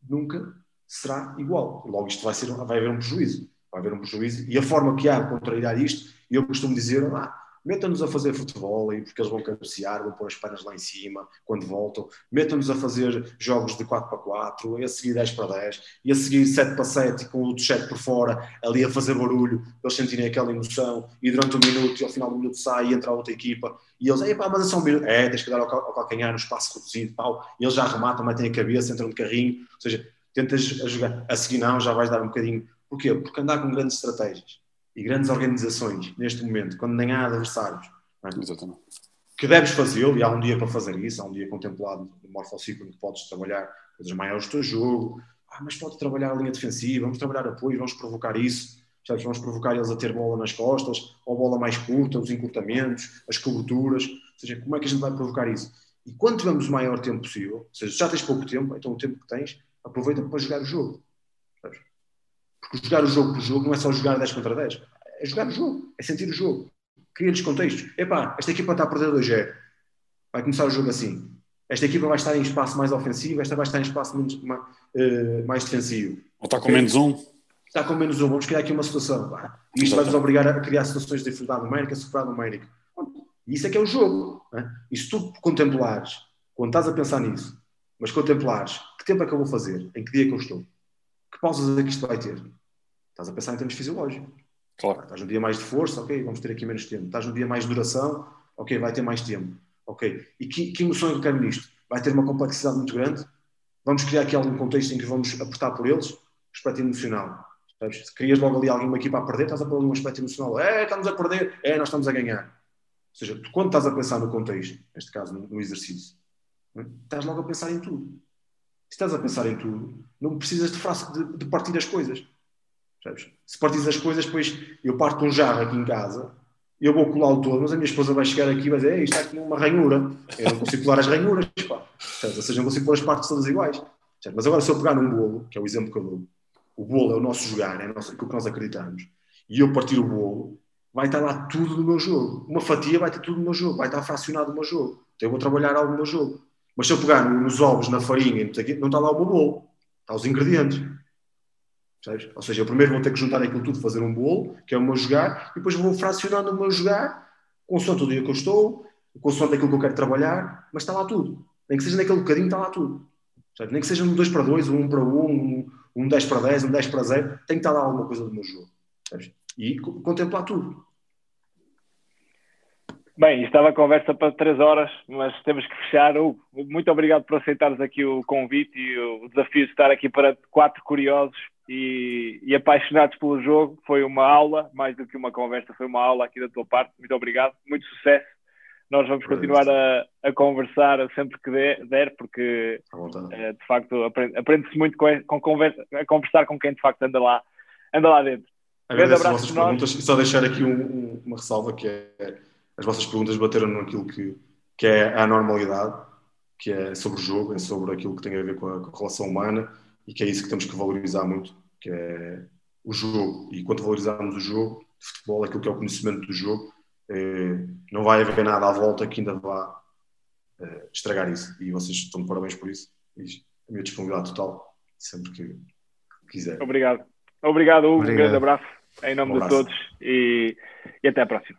nunca será igual. Logo, isto vai, ser, vai haver um prejuízo. Vai haver um prejuízo. E a forma que há de contrariar isto, eu costumo dizer, ah, Meta-nos a fazer futebol porque eles vão cabecear, vão pôr as pernas lá em cima quando voltam. Meta-nos a fazer jogos de 4 para 4, e a seguir 10 para 10, e a seguir 7 para 7, com o 7 por fora, ali a fazer barulho, eles sentirem aquela emoção, e durante um minuto, e ao final do minuto sai e entra a outra equipa, e eles, pá, mas é só um minuto. É, tens que dar ao, calcanhar no espaço reduzido, pau, e eles já arrematam, metem a cabeça, entram de carrinho, ou seja, tentas a jogar. A seguir não, já vais dar um bocadinho. Porquê? Porque andar com grandes estratégias e grandes organizações neste momento, quando nem há adversários, é? que deves fazê-lo, e há um dia para fazer isso, há um dia contemplado no Morphociclo que podes trabalhar coisas maiores do teu jogo, ah, mas pode trabalhar a linha defensiva, vamos trabalhar apoio, vamos provocar isso, sabes? vamos provocar eles a ter bola nas costas, ou bola mais curta, os encurtamentos, as coberturas, ou seja, como é que a gente vai provocar isso? E quando tivermos o maior tempo possível, ou seja, já tens pouco tempo, então o tempo que tens, aproveita para jogar o jogo. Porque jogar o jogo por jogo não é só jogar 10 contra 10. É jogar o jogo, é sentir o jogo. Cria-lhes contextos. Epá, esta equipa está a perder 2-0. Vai começar o jogo assim. Esta equipa vai estar em espaço mais ofensivo, esta vai estar em espaço menos, mais, uh, mais defensivo. Ou está com menos um. Está com menos um. Vamos criar aqui uma situação. E isto vai-nos obrigar a criar situações de dificuldade numérica, superar numérica. E isso é que é o jogo. Né? E se tu contemplares, quando estás a pensar nisso, mas contemplares, que tempo é que eu vou fazer? Em que dia é que eu estou? Que pausas é que isto vai ter? Estás a pensar em termos fisiológicos. Claro. Estás num dia mais de força, ok, vamos ter aqui menos tempo. Estás num dia mais de duração, ok, vai ter mais tempo. Ok. E que, que emoção é que eu quero nisto? Vai ter uma complexidade muito grande? Vamos criar aqui algum contexto em que vamos apertar por eles? Aspecto emocional. Sabes? Se crias logo ali alguma equipa a perder, estás a pôr um aspecto emocional. É, estamos a perder. É, nós estamos a ganhar. Ou seja, quando estás a pensar no contexto, neste caso no, exercício? Estás logo a pensar em tudo. Se estás a pensar em tudo, não precisas de, de, de partir as coisas. Sabes? Se partires as coisas, depois eu parto um jarro aqui em casa, eu vou colá-lo todo, mas a minha esposa vai chegar aqui e vai dizer: está aqui uma ranhura. Eu não consigo colar as ranhuras, pá. Ou seja, não consigo pôr as partes todas iguais. Mas agora, se eu pegar num bolo, que é o exemplo que eu dou, o bolo é o nosso jogar, é nosso, aquilo que nós acreditamos, e eu partir o bolo, vai estar lá tudo no meu jogo. Uma fatia vai ter tudo no meu jogo, vai estar fracionado no meu jogo. Então eu vou trabalhar algo no meu jogo. Mas se eu pegar nos ovos, na farinha, não está lá o meu bolo, está os ingredientes. Sabes? Ou seja, eu primeiro vou ter que juntar aquilo tudo, fazer um bolo, que é o meu jogar, e depois vou fracionando o meu jogar, consoante o dia que eu estou, consoante aquilo que eu quero trabalhar, mas está lá tudo. Nem que seja naquele bocadinho, está lá tudo. Sabes? Nem que seja um 2 para 2, um 1 para 1, um, um 10 para 10, um 10 para 0, tem que estar lá alguma coisa do meu jogo. Sabes? E contemplar tudo. Bem, estava a conversa para três horas, mas temos que fechar. Hugo, muito obrigado por aceitares aqui o convite e o desafio de estar aqui para quatro curiosos e, e, apaixonados pelo jogo. Foi uma aula, mais do que uma conversa, foi uma aula aqui da tua parte. Muito obrigado, muito sucesso. Nós vamos continuar a, a conversar sempre que der, porque é, de facto aprende-se muito com, com conversa, a conversar com quem de facto anda lá, anda lá dentro. Agradeço as vossas perguntas e só deixar aqui um, um, uma ressalva que é as vossas perguntas bateram naquilo que, que é a normalidade, que é sobre o jogo, é sobre aquilo que tem a ver com a, com a relação humana e que é isso que temos que valorizar muito, que é o jogo. E quando valorizarmos o jogo, de futebol, aquilo que é o conhecimento do jogo, eh, não vai haver nada à volta que ainda vá eh, estragar isso. E vocês estão de parabéns por isso. E a minha disponibilidade total, sempre que quiser. Obrigado. Obrigado, Hugo. Obrigado. Um grande abraço em nome um abraço. de todos e, e até à próxima.